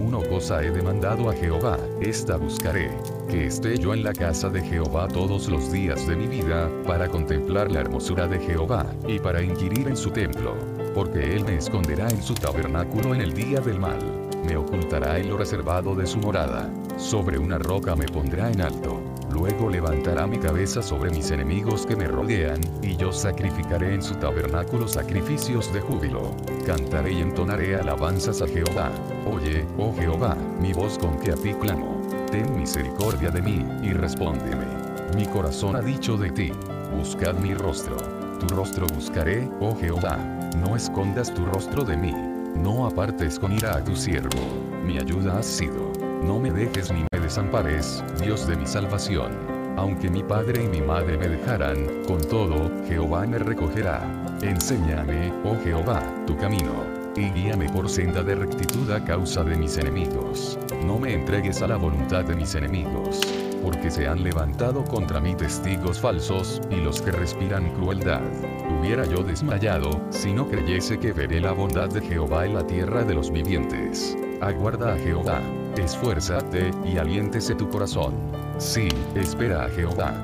Una cosa he demandado a Jehová, esta buscaré, que esté yo en la casa de Jehová todos los días de mi vida, para contemplar la hermosura de Jehová, y para inquirir en su templo. Porque él me esconderá en su tabernáculo en el día del mal me ocultará en lo reservado de su morada. Sobre una roca me pondrá en alto. Luego levantará mi cabeza sobre mis enemigos que me rodean, y yo sacrificaré en su tabernáculo sacrificios de júbilo. Cantaré y entonaré alabanzas a Jehová. Oye, oh Jehová, mi voz con que a ti clamo. Ten misericordia de mí, y respóndeme. Mi corazón ha dicho de ti, buscad mi rostro. Tu rostro buscaré, oh Jehová. No escondas tu rostro de mí. No apartes con ira a tu siervo. Mi ayuda has sido. No me dejes ni desampares, Dios de mi salvación. Aunque mi padre y mi madre me dejaran, con todo, Jehová me recogerá. Enséñame, oh Jehová, tu camino, y guíame por senda de rectitud a causa de mis enemigos. No me entregues a la voluntad de mis enemigos, porque se han levantado contra mí testigos falsos, y los que respiran crueldad. Hubiera yo desmayado, si no creyese que veré la bondad de Jehová en la tierra de los vivientes. Aguarda a Jehová, esfuérzate, y aliéntese tu corazón. Sí, espera a Jehová.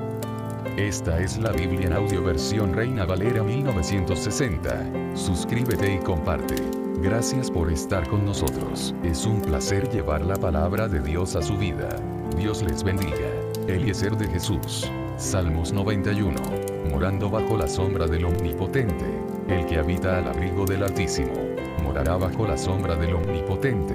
Esta es la Biblia en audio versión Reina Valera 1960. Suscríbete y comparte. Gracias por estar con nosotros. Es un placer llevar la palabra de Dios a su vida. Dios les bendiga. Eliezer de Jesús. Salmos 91. Morando bajo la sombra del Omnipotente. El que habita al abrigo del Altísimo. Morará bajo la sombra del Omnipotente.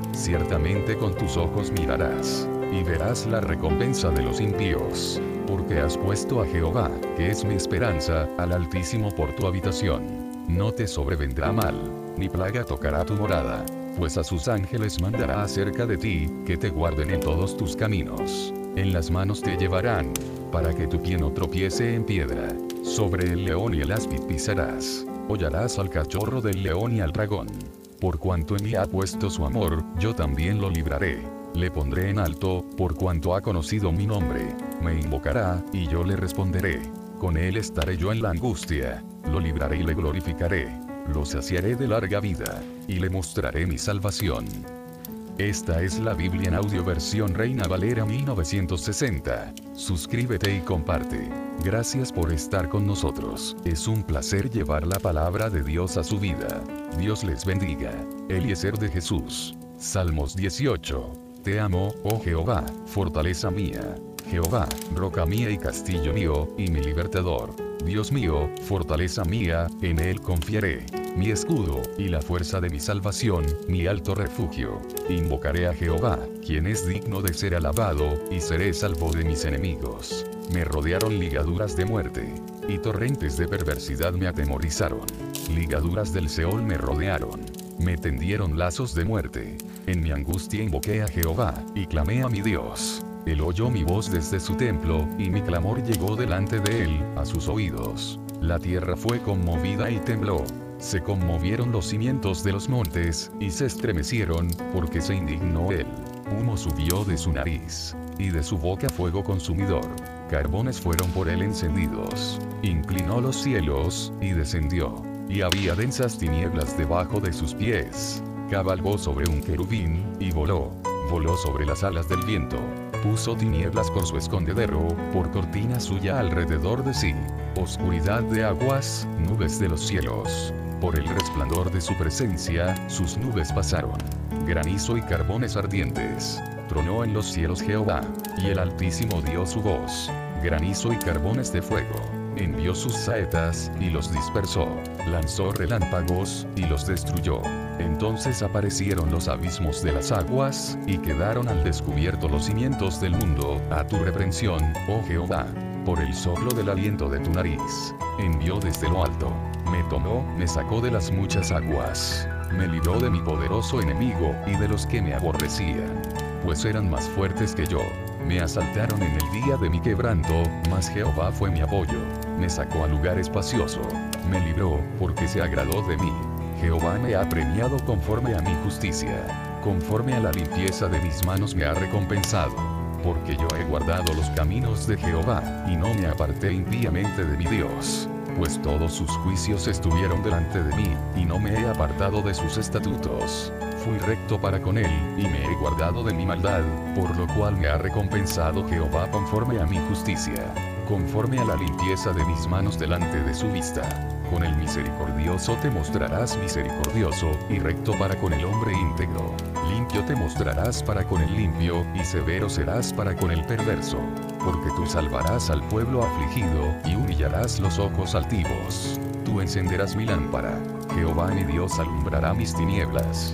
Ciertamente con tus ojos mirarás, y verás la recompensa de los impíos porque has puesto a Jehová, que es mi esperanza, al Altísimo por tu habitación. No te sobrevendrá mal, ni plaga tocará tu morada, pues a sus ángeles mandará acerca de ti, que te guarden en todos tus caminos. En las manos te llevarán, para que tu pie no tropiece en piedra. Sobre el león y el áspid pisarás. Hollarás al cachorro del león y al dragón. Por cuanto en mí ha puesto su amor, yo también lo libraré. Le pondré en alto, por cuanto ha conocido mi nombre. Me invocará, y yo le responderé. Con él estaré yo en la angustia. Lo libraré y le glorificaré. Lo saciaré de larga vida, y le mostraré mi salvación. Esta es la Biblia en audio versión Reina Valera 1960. Suscríbete y comparte. Gracias por estar con nosotros. Es un placer llevar la palabra de Dios a su vida. Dios les bendiga. Eliezer de Jesús. Salmos 18. Te amo, oh Jehová, fortaleza mía. Jehová, roca mía y castillo mío, y mi libertador. Dios mío, fortaleza mía, en él confiaré. Mi escudo, y la fuerza de mi salvación, mi alto refugio. Invocaré a Jehová, quien es digno de ser alabado, y seré salvo de mis enemigos. Me rodearon ligaduras de muerte, y torrentes de perversidad me atemorizaron. Ligaduras del Seol me rodearon. Me tendieron lazos de muerte. En mi angustia invoqué a Jehová, y clamé a mi Dios. Él oyó mi voz desde su templo, y mi clamor llegó delante de él, a sus oídos. La tierra fue conmovida y tembló. Se conmovieron los cimientos de los montes, y se estremecieron, porque se indignó él. Humo subió de su nariz, y de su boca fuego consumidor. Carbones fueron por él encendidos. Inclinó los cielos, y descendió. Y había densas tinieblas debajo de sus pies. Cabalgó sobre un querubín, y voló. Voló sobre las alas del viento. Puso tinieblas por su escondedero, por cortina suya alrededor de sí. Oscuridad de aguas, nubes de los cielos. Por el resplandor de su presencia, sus nubes pasaron. Granizo y carbones ardientes. Tronó en los cielos Jehová, y el Altísimo dio su voz. Granizo y carbones de fuego. Envió sus saetas, y los dispersó. Lanzó relámpagos, y los destruyó. Entonces aparecieron los abismos de las aguas, y quedaron al descubierto los cimientos del mundo, a tu reprensión, oh Jehová. Por el soplo del aliento de tu nariz. Envió desde lo alto me tomó, me sacó de las muchas aguas. Me libró de mi poderoso enemigo, y de los que me aborrecían. Pues eran más fuertes que yo. Me asaltaron en el día de mi quebranto, mas Jehová fue mi apoyo. Me sacó a lugar espacioso. Me libró, porque se agradó de mí. Jehová me ha premiado conforme a mi justicia. Conforme a la limpieza de mis manos me ha recompensado. Porque yo he guardado los caminos de Jehová, y no me aparté impíamente de mi Dios pues todos sus juicios estuvieron delante de mí, y no me he apartado de sus estatutos. Fui recto para con él, y me he guardado de mi maldad, por lo cual me ha recompensado Jehová conforme a mi justicia, conforme a la limpieza de mis manos delante de su vista. Con el misericordioso te mostrarás misericordioso, y recto para con el hombre íntegro. Limpio te mostrarás para con el limpio, y severo serás para con el perverso. Porque tú salvarás al pueblo afligido, y humillarás los ojos altivos. Tú encenderás mi lámpara. Jehová mi Dios alumbrará mis tinieblas.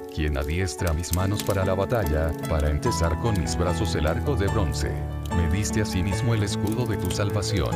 quien adiestra mis manos para la batalla, para empezar con mis brazos el arco de bronce. Me diste asimismo el escudo de tu salvación.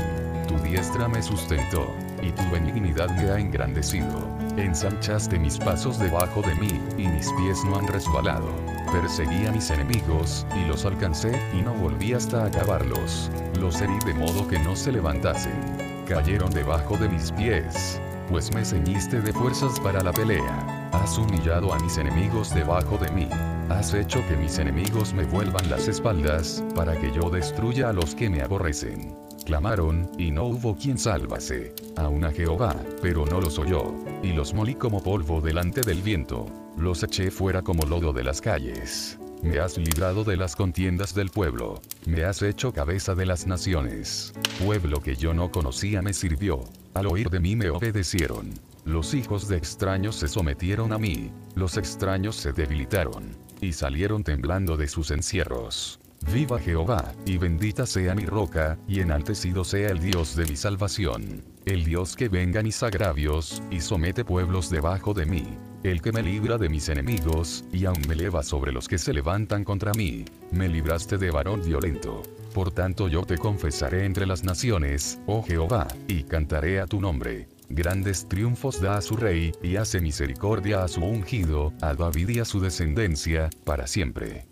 Tu diestra me sustentó, y tu benignidad me ha engrandecido. Ensanchaste mis pasos debajo de mí, y mis pies no han resbalado. Perseguí a mis enemigos, y los alcancé, y no volví hasta acabarlos. Los herí de modo que no se levantasen. Cayeron debajo de mis pies, pues me ceñiste de fuerzas para la pelea. Has humillado a mis enemigos debajo de mí. Has hecho que mis enemigos me vuelvan las espaldas, para que yo destruya a los que me aborrecen. Clamaron, y no hubo quien sálvase. Aún a Jehová, pero no los oyó. Y los molí como polvo delante del viento. Los eché fuera como lodo de las calles. Me has librado de las contiendas del pueblo. Me has hecho cabeza de las naciones. Pueblo que yo no conocía me sirvió. Al oír de mí me obedecieron. Los hijos de extraños se sometieron a mí. Los extraños se debilitaron. Y salieron temblando de sus encierros. Viva Jehová, y bendita sea mi roca, y enaltecido sea el Dios de mi salvación. El Dios que venga mis agravios, y somete pueblos debajo de mí el que me libra de mis enemigos, y aún me eleva sobre los que se levantan contra mí. Me libraste de varón violento. Por tanto yo te confesaré entre las naciones, oh Jehová, y cantaré a tu nombre. Grandes triunfos da a su rey, y hace misericordia a su ungido, a David y a su descendencia, para siempre.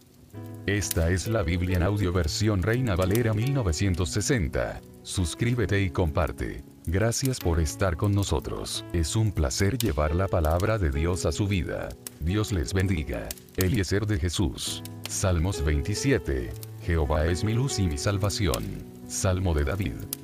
Esta es la Biblia en audio versión Reina Valera 1960. Suscríbete y comparte. Gracias por estar con nosotros. Es un placer llevar la palabra de Dios a su vida. Dios les bendiga. Eliezer de Jesús. Salmos 27. Jehová es mi luz y mi salvación. Salmo de David.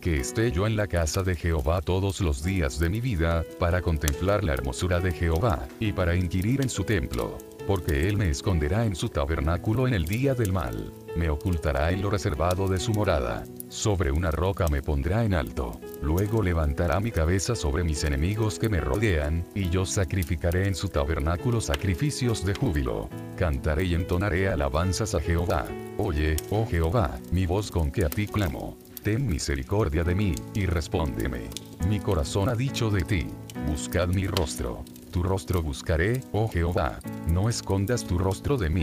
Que esté yo en la casa de Jehová todos los días de mi vida, para contemplar la hermosura de Jehová, y para inquirir en su templo. Porque él me esconderá en su tabernáculo en el día del mal me ocultará en lo reservado de su morada. Sobre una roca me pondrá en alto. Luego levantará mi cabeza sobre mis enemigos que me rodean, y yo sacrificaré en su tabernáculo sacrificios de júbilo. Cantaré y entonaré alabanzas a Jehová. Oye, oh Jehová, mi voz con que a ti clamo. Ten misericordia de mí, y respóndeme. Mi corazón ha dicho de ti, buscad mi rostro. Tu rostro buscaré, oh Jehová. No escondas tu rostro de mí.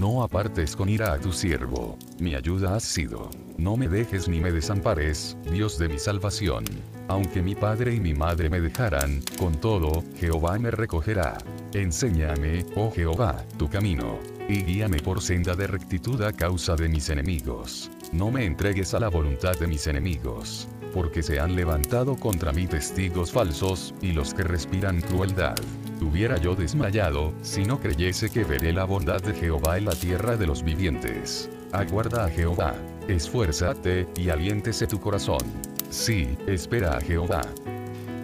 No apartes con ira a tu siervo. Mi ayuda has sido. No me dejes ni me desampares, Dios de mi salvación. Aunque mi padre y mi madre me dejaran, con todo, Jehová me recogerá. Enséñame, oh Jehová, tu camino. Y guíame por senda de rectitud a causa de mis enemigos. No me entregues a la voluntad de mis enemigos. Porque se han levantado contra mí testigos falsos, y los que respiran crueldad. Hubiera yo desmayado, si no creyese que veré la bondad de Jehová en la tierra de los vivientes. Aguarda a Jehová. Esfuérzate, y aliéntese tu corazón. Sí, espera a Jehová.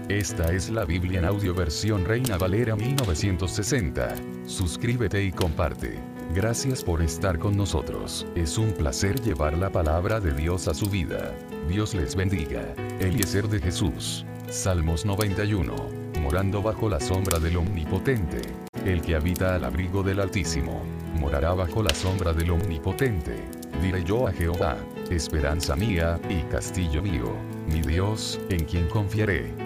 Esta es la Biblia en audio versión Reina Valera 1960. Suscríbete y comparte. Gracias por estar con nosotros. Es un placer llevar la palabra de Dios a su vida. Dios les bendiga. Eliezer de Jesús. Salmos 91 morando bajo la sombra del Omnipotente. El que habita al abrigo del Altísimo, morará bajo la sombra del Omnipotente. Diré yo a Jehová, esperanza mía, y castillo mío, mi Dios, en quien confiaré.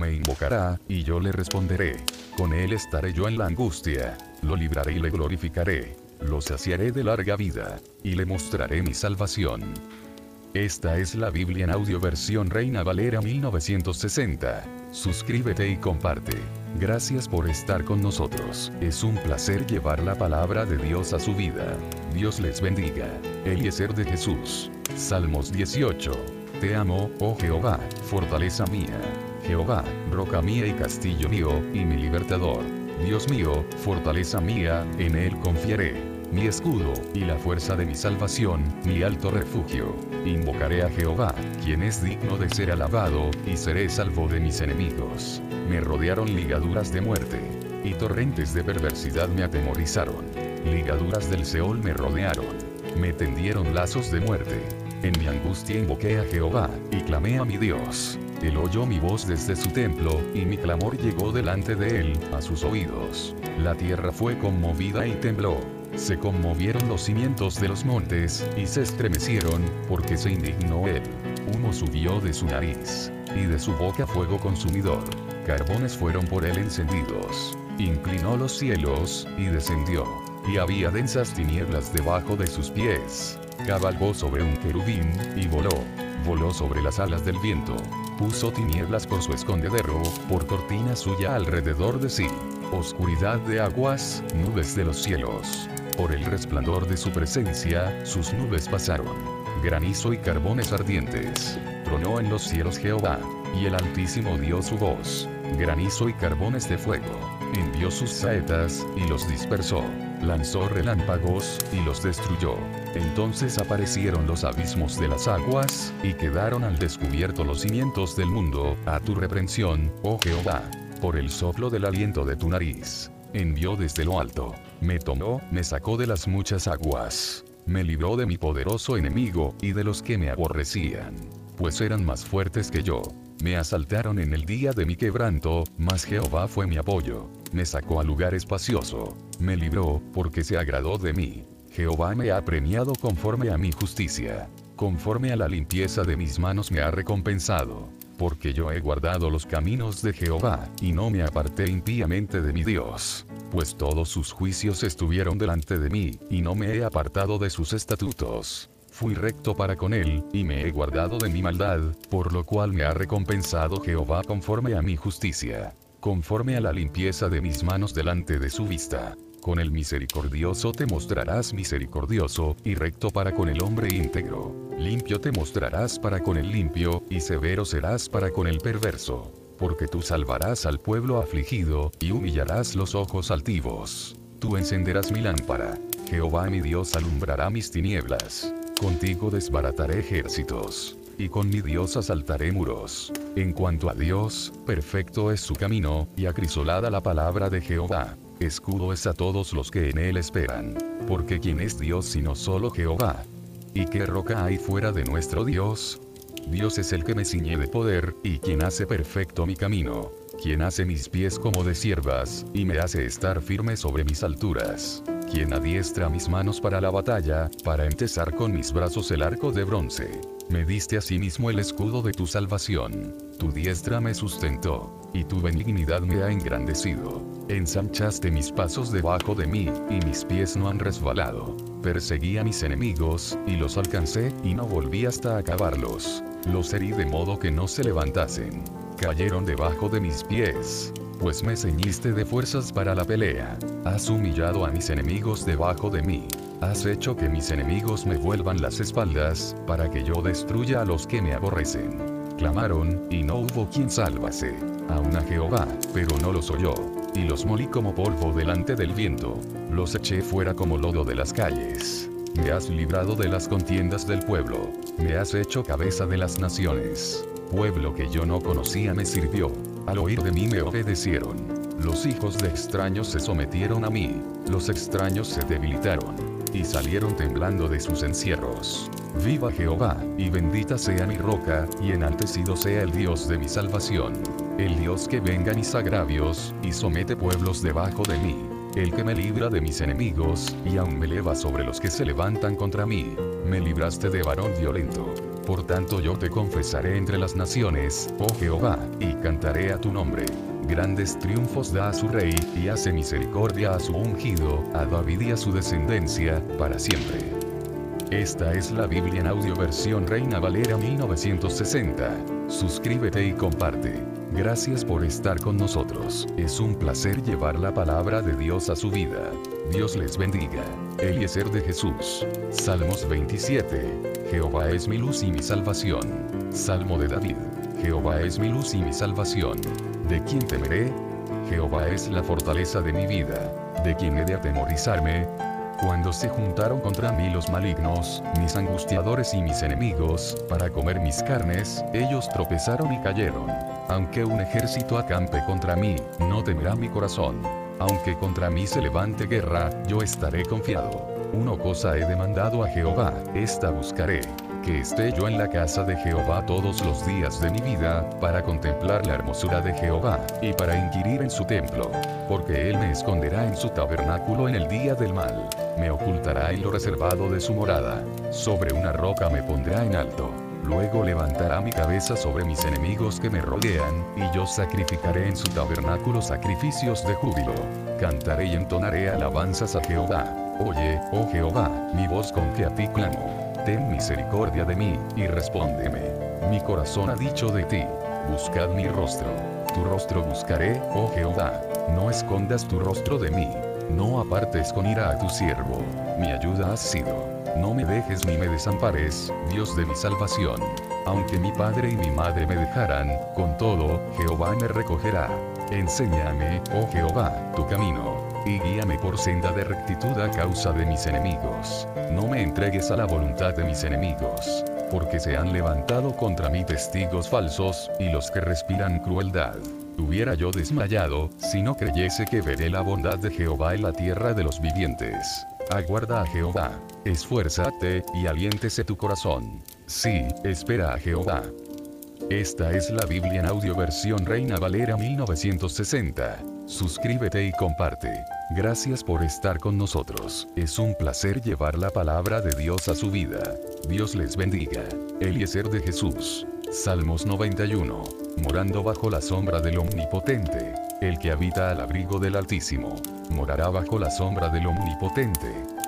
Me invocará, y yo le responderé. Con él estaré yo en la angustia. Lo libraré y le glorificaré lo saciaré de larga vida, y le mostraré mi salvación. Esta es la Biblia en audio versión Reina Valera 1960. Suscríbete y comparte. Gracias por estar con nosotros. Es un placer llevar la palabra de Dios a su vida. Dios les bendiga. Eliezer de Jesús. Salmos 18. Te amo, oh Jehová, fortaleza mía. Jehová, roca mía y castillo mío, y mi libertador. Dios mío, fortaleza mía, en él confiaré mi escudo, y la fuerza de mi salvación, mi alto refugio. Invocaré a Jehová, quien es digno de ser alabado, y seré salvo de mis enemigos. Me rodearon ligaduras de muerte, y torrentes de perversidad me atemorizaron. Ligaduras del Seol me rodearon. Me tendieron lazos de muerte. En mi angustia invoqué a Jehová, y clamé a mi Dios. Él oyó mi voz desde su templo, y mi clamor llegó delante de él, a sus oídos. La tierra fue conmovida y tembló se conmovieron los cimientos de los montes, y se estremecieron, porque se indignó él. Humo subió de su nariz, y de su boca fuego consumidor. Carbones fueron por él encendidos. Inclinó los cielos, y descendió. Y había densas tinieblas debajo de sus pies. Cabalgó sobre un querubín, y voló. Voló sobre las alas del viento. Puso tinieblas por su escondedero, por cortina suya alrededor de sí. Oscuridad de aguas, nubes de los cielos. Por el resplandor de su presencia, sus nubes pasaron. Granizo y carbones ardientes. Tronó en los cielos Jehová, y el Altísimo dio su voz. Granizo y carbones de fuego. Envió sus saetas, y los dispersó. Lanzó relámpagos, y los destruyó. Entonces aparecieron los abismos de las aguas, y quedaron al descubierto los cimientos del mundo, a tu reprensión, oh Jehová. Por el soplo del aliento de tu nariz envió desde lo alto. Me tomó, me sacó de las muchas aguas. Me libró de mi poderoso enemigo, y de los que me aborrecían. Pues eran más fuertes que yo. Me asaltaron en el día de mi quebranto, mas Jehová fue mi apoyo. Me sacó a lugar espacioso. Me libró, porque se agradó de mí. Jehová me ha premiado conforme a mi justicia conforme a la limpieza de mis manos me ha recompensado. Porque yo he guardado los caminos de Jehová, y no me aparté impíamente de mi Dios. Pues todos sus juicios estuvieron delante de mí, y no me he apartado de sus estatutos. Fui recto para con él, y me he guardado de mi maldad, por lo cual me ha recompensado Jehová conforme a mi justicia, conforme a la limpieza de mis manos delante de su vista. Con el misericordioso te mostrarás misericordioso, y recto para con el hombre íntegro. Limpio te mostrarás para con el limpio, y severo serás para con el perverso. Porque tú salvarás al pueblo afligido, y humillarás los ojos altivos. Tú encenderás mi lámpara. Jehová mi Dios alumbrará mis tinieblas. Contigo desbarataré ejércitos. Y con mi Dios asaltaré muros. En cuanto a Dios, perfecto es su camino, y acrisolada la palabra de Jehová. Escudo es a todos los que en él esperan. Porque ¿quién es Dios sino solo Jehová? ¿Y qué roca hay fuera de nuestro Dios? Dios es el que me ciñe de poder, y quien hace perfecto mi camino. Quien hace mis pies como de siervas, y me hace estar firme sobre mis alturas. Quien adiestra mis manos para la batalla, para entesar con mis brazos el arco de bronce. Me diste asimismo el escudo de tu salvación. Tu diestra me sustentó, y tu benignidad me ha engrandecido. Ensanchaste mis pasos debajo de mí, y mis pies no han resbalado. Perseguí a mis enemigos, y los alcancé, y no volví hasta acabarlos. Los herí de modo que no se levantasen. Cayeron debajo de mis pies. Pues me ceñiste de fuerzas para la pelea. Has humillado a mis enemigos debajo de mí. Has hecho que mis enemigos me vuelvan las espaldas, para que yo destruya a los que me aborrecen. Clamaron, y no hubo quien sálvase. Aún a Jehová, pero no los oyó. Y los molí como polvo delante del viento. Los eché fuera como lodo de las calles. Me has librado de las contiendas del pueblo. Me has hecho cabeza de las naciones. Pueblo que yo no conocía me sirvió. Al oír de mí me obedecieron. Los hijos de extraños se sometieron a mí. Los extraños se debilitaron. Y salieron temblando de sus encierros. Viva Jehová, y bendita sea mi roca, y enaltecido sea el Dios de mi salvación. El Dios que venga mis agravios, y somete pueblos debajo de mí. El que me libra de mis enemigos, y aún me eleva sobre los que se levantan contra mí. Me libraste de varón violento. Por tanto yo te confesaré entre las naciones, oh Jehová, y cantaré a tu nombre. Grandes triunfos da a su rey, y hace misericordia a su ungido, a David y a su descendencia, para siempre. Esta es la Biblia en audio versión Reina Valera 1960. Suscríbete y comparte. Gracias por estar con nosotros. Es un placer llevar la palabra de Dios a su vida. Dios les bendiga. Eliezer de Jesús. Salmos 27. Jehová es mi luz y mi salvación. Salmo de David. Jehová es mi luz y mi salvación. ¿De quién temeré? Jehová es la fortaleza de mi vida. ¿De quién he de atemorizarme? Cuando se juntaron contra mí los malignos, mis angustiadores y mis enemigos, para comer mis carnes, ellos tropezaron y cayeron. Aunque un ejército acampe contra mí, no temerá mi corazón. Aunque contra mí se levante guerra, yo estaré confiado. Una cosa he demandado a Jehová, esta buscaré que esté yo en la casa de Jehová todos los días de mi vida, para contemplar la hermosura de Jehová, y para inquirir en su templo. Porque Él me esconderá en su tabernáculo en el día del mal, me ocultará en lo reservado de su morada, sobre una roca me pondrá en alto. Luego levantará mi cabeza sobre mis enemigos que me rodean, y yo sacrificaré en su tabernáculo sacrificios de júbilo. Cantaré y entonaré alabanzas a Jehová. Oye, oh Jehová, mi voz con que a ti clamo ten misericordia de mí, y respóndeme. Mi corazón ha dicho de ti, buscad mi rostro. Tu rostro buscaré, oh Jehová. No escondas tu rostro de mí. No apartes con ira a tu siervo. Mi ayuda has sido. No me dejes ni me desampares, Dios de mi salvación. Aunque mi padre y mi madre me dejaran, con todo, Jehová me recogerá. Enséñame, oh Jehová, tu camino y guíame por senda de rectitud a causa de mis enemigos. No me entregues a la voluntad de mis enemigos, porque se han levantado contra mí testigos falsos, y los que respiran crueldad. Hubiera yo desmayado, si no creyese que veré la bondad de Jehová en la tierra de los vivientes. Aguarda a Jehová, esfuérzate, y aliéntese tu corazón. Sí, espera a Jehová. Esta es la Biblia en audio versión Reina Valera 1960. suscríbete y comparte. Gracias por estar con nosotros. Es un placer llevar la palabra de Dios a su vida. Dios les bendiga. Eliezer de Jesús. Salmos 91. Morando bajo la sombra del Omnipotente. El que habita al abrigo del Altísimo. Morará bajo la sombra del Omnipotente.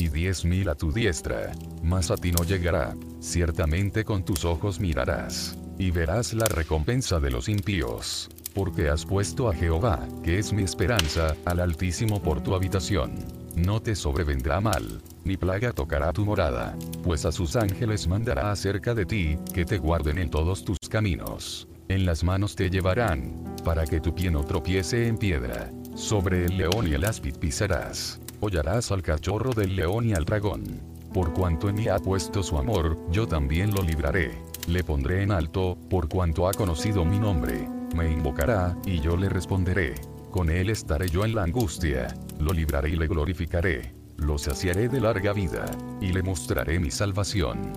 y diez mil a tu diestra, mas a ti no llegará. Ciertamente con tus ojos mirarás, y verás la recompensa de los impíos. Porque has puesto a Jehová, que es mi esperanza, al Altísimo por tu habitación. No te sobrevendrá mal, ni plaga tocará tu morada, pues a sus ángeles mandará acerca de ti, que te guarden en todos tus caminos. En las manos te llevarán, para que tu pie no tropiece en piedra. Sobre el león y el áspid pisarás hollarás al cachorro del león y al dragón. Por cuanto en mí ha puesto su amor, yo también lo libraré. Le pondré en alto, por cuanto ha conocido mi nombre. Me invocará, y yo le responderé. Con él estaré yo en la angustia. Lo libraré y le glorificaré. Lo saciaré de larga vida, y le mostraré mi salvación.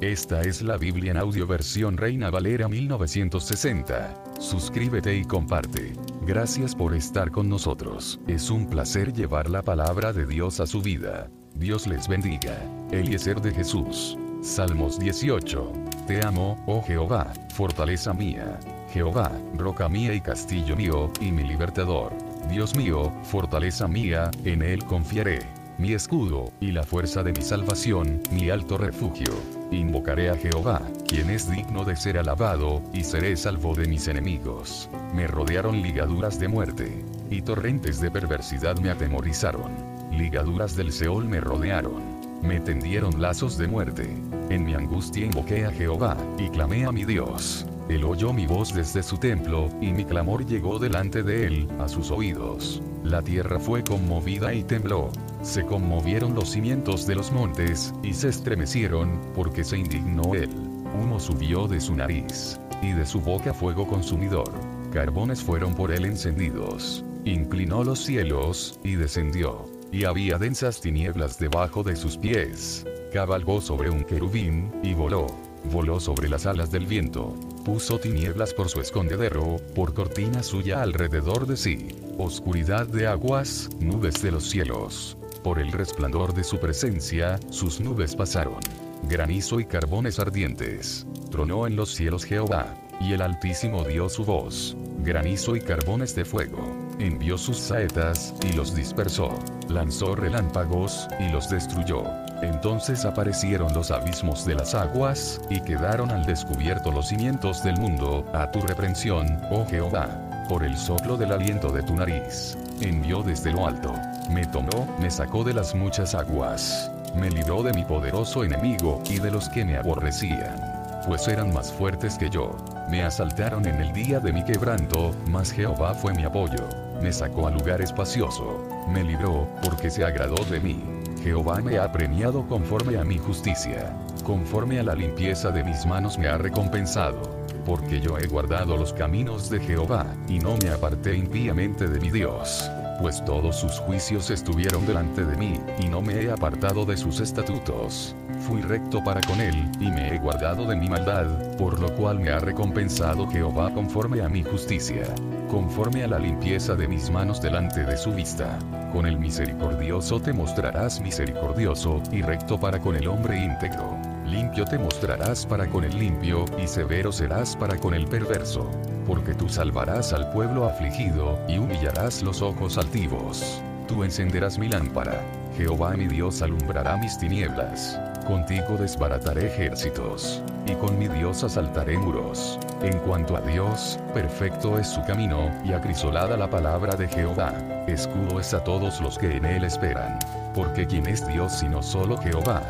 Esta es la Biblia en audio versión Reina Valera 1960. Suscríbete y comparte. Gracias por estar con nosotros. Es un placer llevar la palabra de Dios a su vida. Dios les bendiga. Eliezer de Jesús. Salmos 18. Te amo, oh Jehová, fortaleza mía. Jehová, roca mía y castillo mío, y mi libertador. Dios mío, fortaleza mía, en él confiaré mi escudo, y la fuerza de mi salvación, mi alto refugio. Invocaré a Jehová, quien es digno de ser alabado, y seré salvo de mis enemigos. Me rodearon ligaduras de muerte, y torrentes de perversidad me atemorizaron. Ligaduras del Seol me rodearon. Me tendieron lazos de muerte. En mi angustia invoqué a Jehová, y clamé a mi Dios. Él oyó mi voz desde su templo, y mi clamor llegó delante de él, a sus oídos. La tierra fue conmovida y tembló. Se conmovieron los cimientos de los montes, y se estremecieron, porque se indignó él. Humo subió de su nariz, y de su boca fuego consumidor. Carbones fueron por él encendidos. Inclinó los cielos, y descendió. Y había densas tinieblas debajo de sus pies. Cabalgó sobre un querubín, y voló. Voló sobre las alas del viento puso tinieblas por su escondedero, por cortina suya alrededor de sí, oscuridad de aguas, nubes de los cielos. Por el resplandor de su presencia, sus nubes pasaron. Granizo y carbones ardientes. Tronó en los cielos Jehová, y el Altísimo dio su voz. Granizo y carbones de fuego. Envió sus saetas, y los dispersó. Lanzó relámpagos, y los destruyó. Entonces aparecieron los abismos de las aguas, y quedaron al descubierto los cimientos del mundo, a tu reprensión, oh Jehová, por el soplo del aliento de tu nariz. Envió desde lo alto. Me tomó, me sacó de las muchas aguas. Me libró de mi poderoso enemigo, y de los que me aborrecían pues eran más fuertes que yo. Me asaltaron en el día de mi quebranto, mas Jehová fue mi apoyo. Me sacó a lugar espacioso. Me libró, porque se agradó de mí. Jehová me ha premiado conforme a mi justicia. Conforme a la limpieza de mis manos me ha recompensado. Porque yo he guardado los caminos de Jehová, y no me aparté impíamente de mi Dios. Pues todos sus juicios estuvieron delante de mí, y no me he apartado de sus estatutos. Fui recto para con él, y me he guardado de mi maldad, por lo cual me ha recompensado Jehová conforme a mi justicia conforme a la limpieza de mis manos delante de su vista. Con el misericordioso te mostrarás misericordioso, y recto para con el hombre íntegro. Limpio te mostrarás para con el limpio, y severo serás para con el perverso. Porque tú salvarás al pueblo afligido, y humillarás los ojos altivos. Tú encenderás mi lámpara. Jehová mi Dios alumbrará mis tinieblas. Contigo desbarataré ejércitos, y con mi Dios asaltaré muros. En cuanto a Dios, perfecto es su camino, y acrisolada la palabra de Jehová. Escudo es a todos los que en él esperan. Porque ¿quién es Dios sino solo Jehová?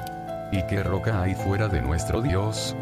¿Y qué roca hay fuera de nuestro Dios?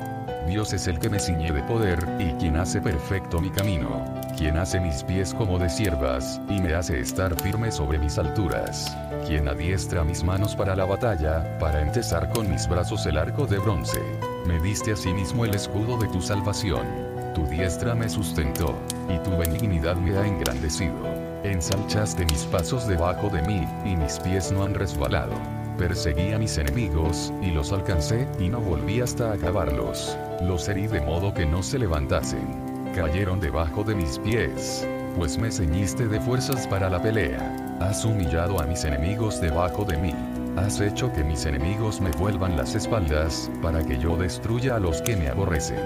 Dios es el que me ciñe de poder, y quien hace perfecto mi camino, quien hace mis pies como de siervas, y me hace estar firme sobre mis alturas, quien adiestra mis manos para la batalla, para entesar con mis brazos el arco de bronce. Me diste asimismo el escudo de tu salvación. Tu diestra me sustentó, y tu benignidad me ha engrandecido. Ensalchaste mis pasos debajo de mí, y mis pies no han resbalado. Perseguí a mis enemigos, y los alcancé, y no volví hasta acabarlos. Los herí de modo que no se levantasen. Cayeron debajo de mis pies. Pues me ceñiste de fuerzas para la pelea. Has humillado a mis enemigos debajo de mí. Has hecho que mis enemigos me vuelvan las espaldas, para que yo destruya a los que me aborrecen.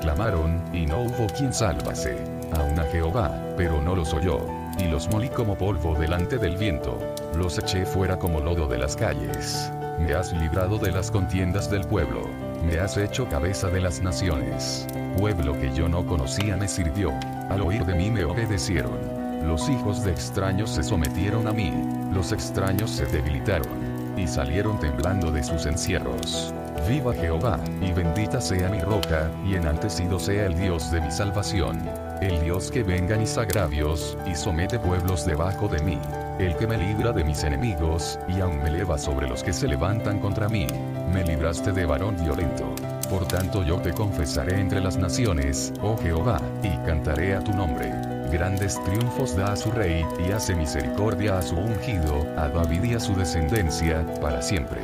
Clamaron, y no hubo quien sálvase. Aún a Jehová, pero no los oyó. Y los molí como polvo delante del viento. Los eché fuera como lodo de las calles. Me has librado de las contiendas del pueblo. Me has hecho cabeza de las naciones. Pueblo que yo no conocía me sirvió. Al oír de mí me obedecieron. Los hijos de extraños se sometieron a mí. Los extraños se debilitaron. Y salieron temblando de sus encierros. Viva Jehová, y bendita sea mi roca, y enaltecido sea el Dios de mi salvación. El Dios que venga mis agravios, y somete pueblos debajo de mí el que me libra de mis enemigos, y aún me eleva sobre los que se levantan contra mí. Me libraste de varón violento. Por tanto yo te confesaré entre las naciones, oh Jehová, y cantaré a tu nombre. Grandes triunfos da a su rey, y hace misericordia a su ungido, a David y a su descendencia, para siempre.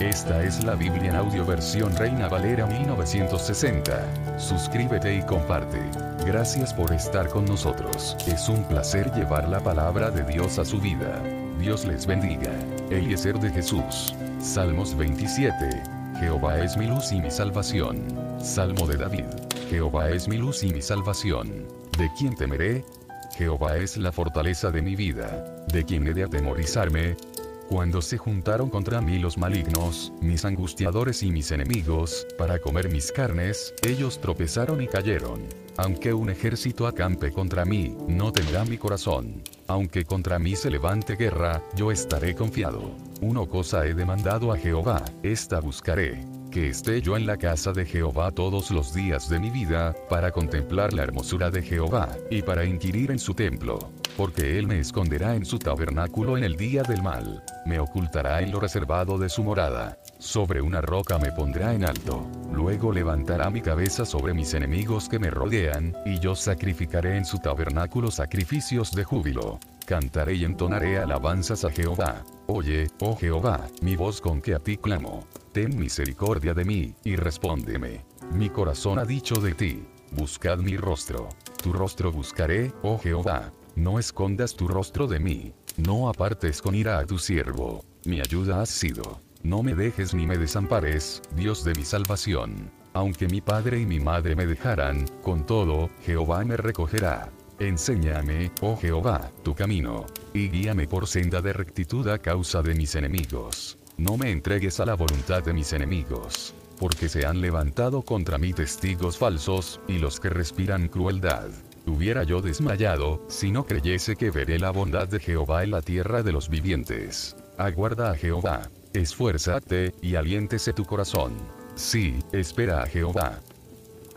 Esta es la Biblia en audio versión Reina Valera 1960. Suscríbete y comparte. Gracias por estar con nosotros. Es un placer llevar la palabra de Dios a su vida. Dios les bendiga. Eliezer de Jesús. Salmos 27. Jehová es mi luz y mi salvación. Salmo de David. Jehová es mi luz y mi salvación. ¿De quién temeré? Jehová es la fortaleza de mi vida. ¿De quién he de atemorizarme? Cuando se juntaron contra mí los malignos, mis angustiadores y mis enemigos, para comer mis carnes, ellos tropezaron y cayeron. Aunque un ejército acampe contra mí, no tendrá mi corazón. Aunque contra mí se levante guerra, yo estaré confiado. Una cosa he demandado a Jehová, esta buscaré que esté yo en la casa de Jehová todos los días de mi vida, para contemplar la hermosura de Jehová, y para inquirir en su templo. Porque él me esconderá en su tabernáculo en el día del mal, me ocultará en lo reservado de su morada, sobre una roca me pondrá en alto, luego levantará mi cabeza sobre mis enemigos que me rodean, y yo sacrificaré en su tabernáculo sacrificios de júbilo. Cantaré y entonaré alabanzas a Jehová. Oye, oh Jehová, mi voz con que a ti clamo. Ten misericordia de mí, y respóndeme. Mi corazón ha dicho de ti, buscad mi rostro. Tu rostro buscaré, oh Jehová. No escondas tu rostro de mí. No apartes con ira a tu siervo. Mi ayuda has sido. No me dejes ni me desampares, Dios de mi salvación. Aunque mi padre y mi madre me dejaran, con todo, Jehová me recogerá. Enséñame, oh Jehová, tu camino, y guíame por senda de rectitud a causa de mis enemigos. No me entregues a la voluntad de mis enemigos, porque se han levantado contra mí testigos falsos, y los que respiran crueldad. Hubiera yo desmayado, si no creyese que veré la bondad de Jehová en la tierra de los vivientes. Aguarda a Jehová, esfuérzate, y aliéntese tu corazón. Sí, espera a Jehová.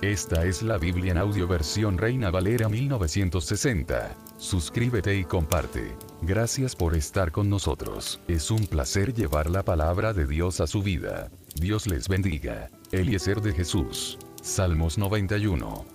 Esta es la Biblia en audio versión Reina Valera 1960. Suscríbete y comparte. Gracias por estar con nosotros. Es un placer llevar la palabra de Dios a su vida. Dios les bendiga. Eliezer de Jesús. Salmos 91.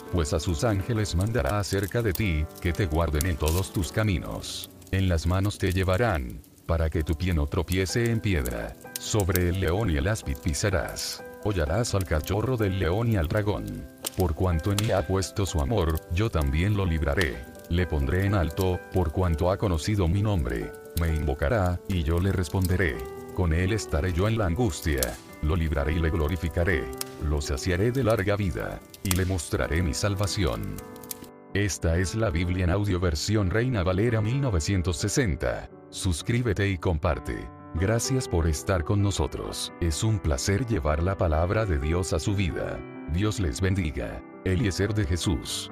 pues a sus ángeles mandará acerca de ti, que te guarden en todos tus caminos. En las manos te llevarán, para que tu pie no tropiece en piedra. Sobre el león y el áspid pisarás. Hollarás al cachorro del león y al dragón. Por cuanto en mí ha puesto su amor, yo también lo libraré. Le pondré en alto, por cuanto ha conocido mi nombre. Me invocará, y yo le responderé. Con él estaré yo en la angustia. Lo libraré y le glorificaré. Lo saciaré de larga vida. Y le mostraré mi salvación. Esta es la Biblia en audio versión Reina Valera 1960. Suscríbete y comparte. Gracias por estar con nosotros. Es un placer llevar la palabra de Dios a su vida. Dios les bendiga. Eliezer de Jesús.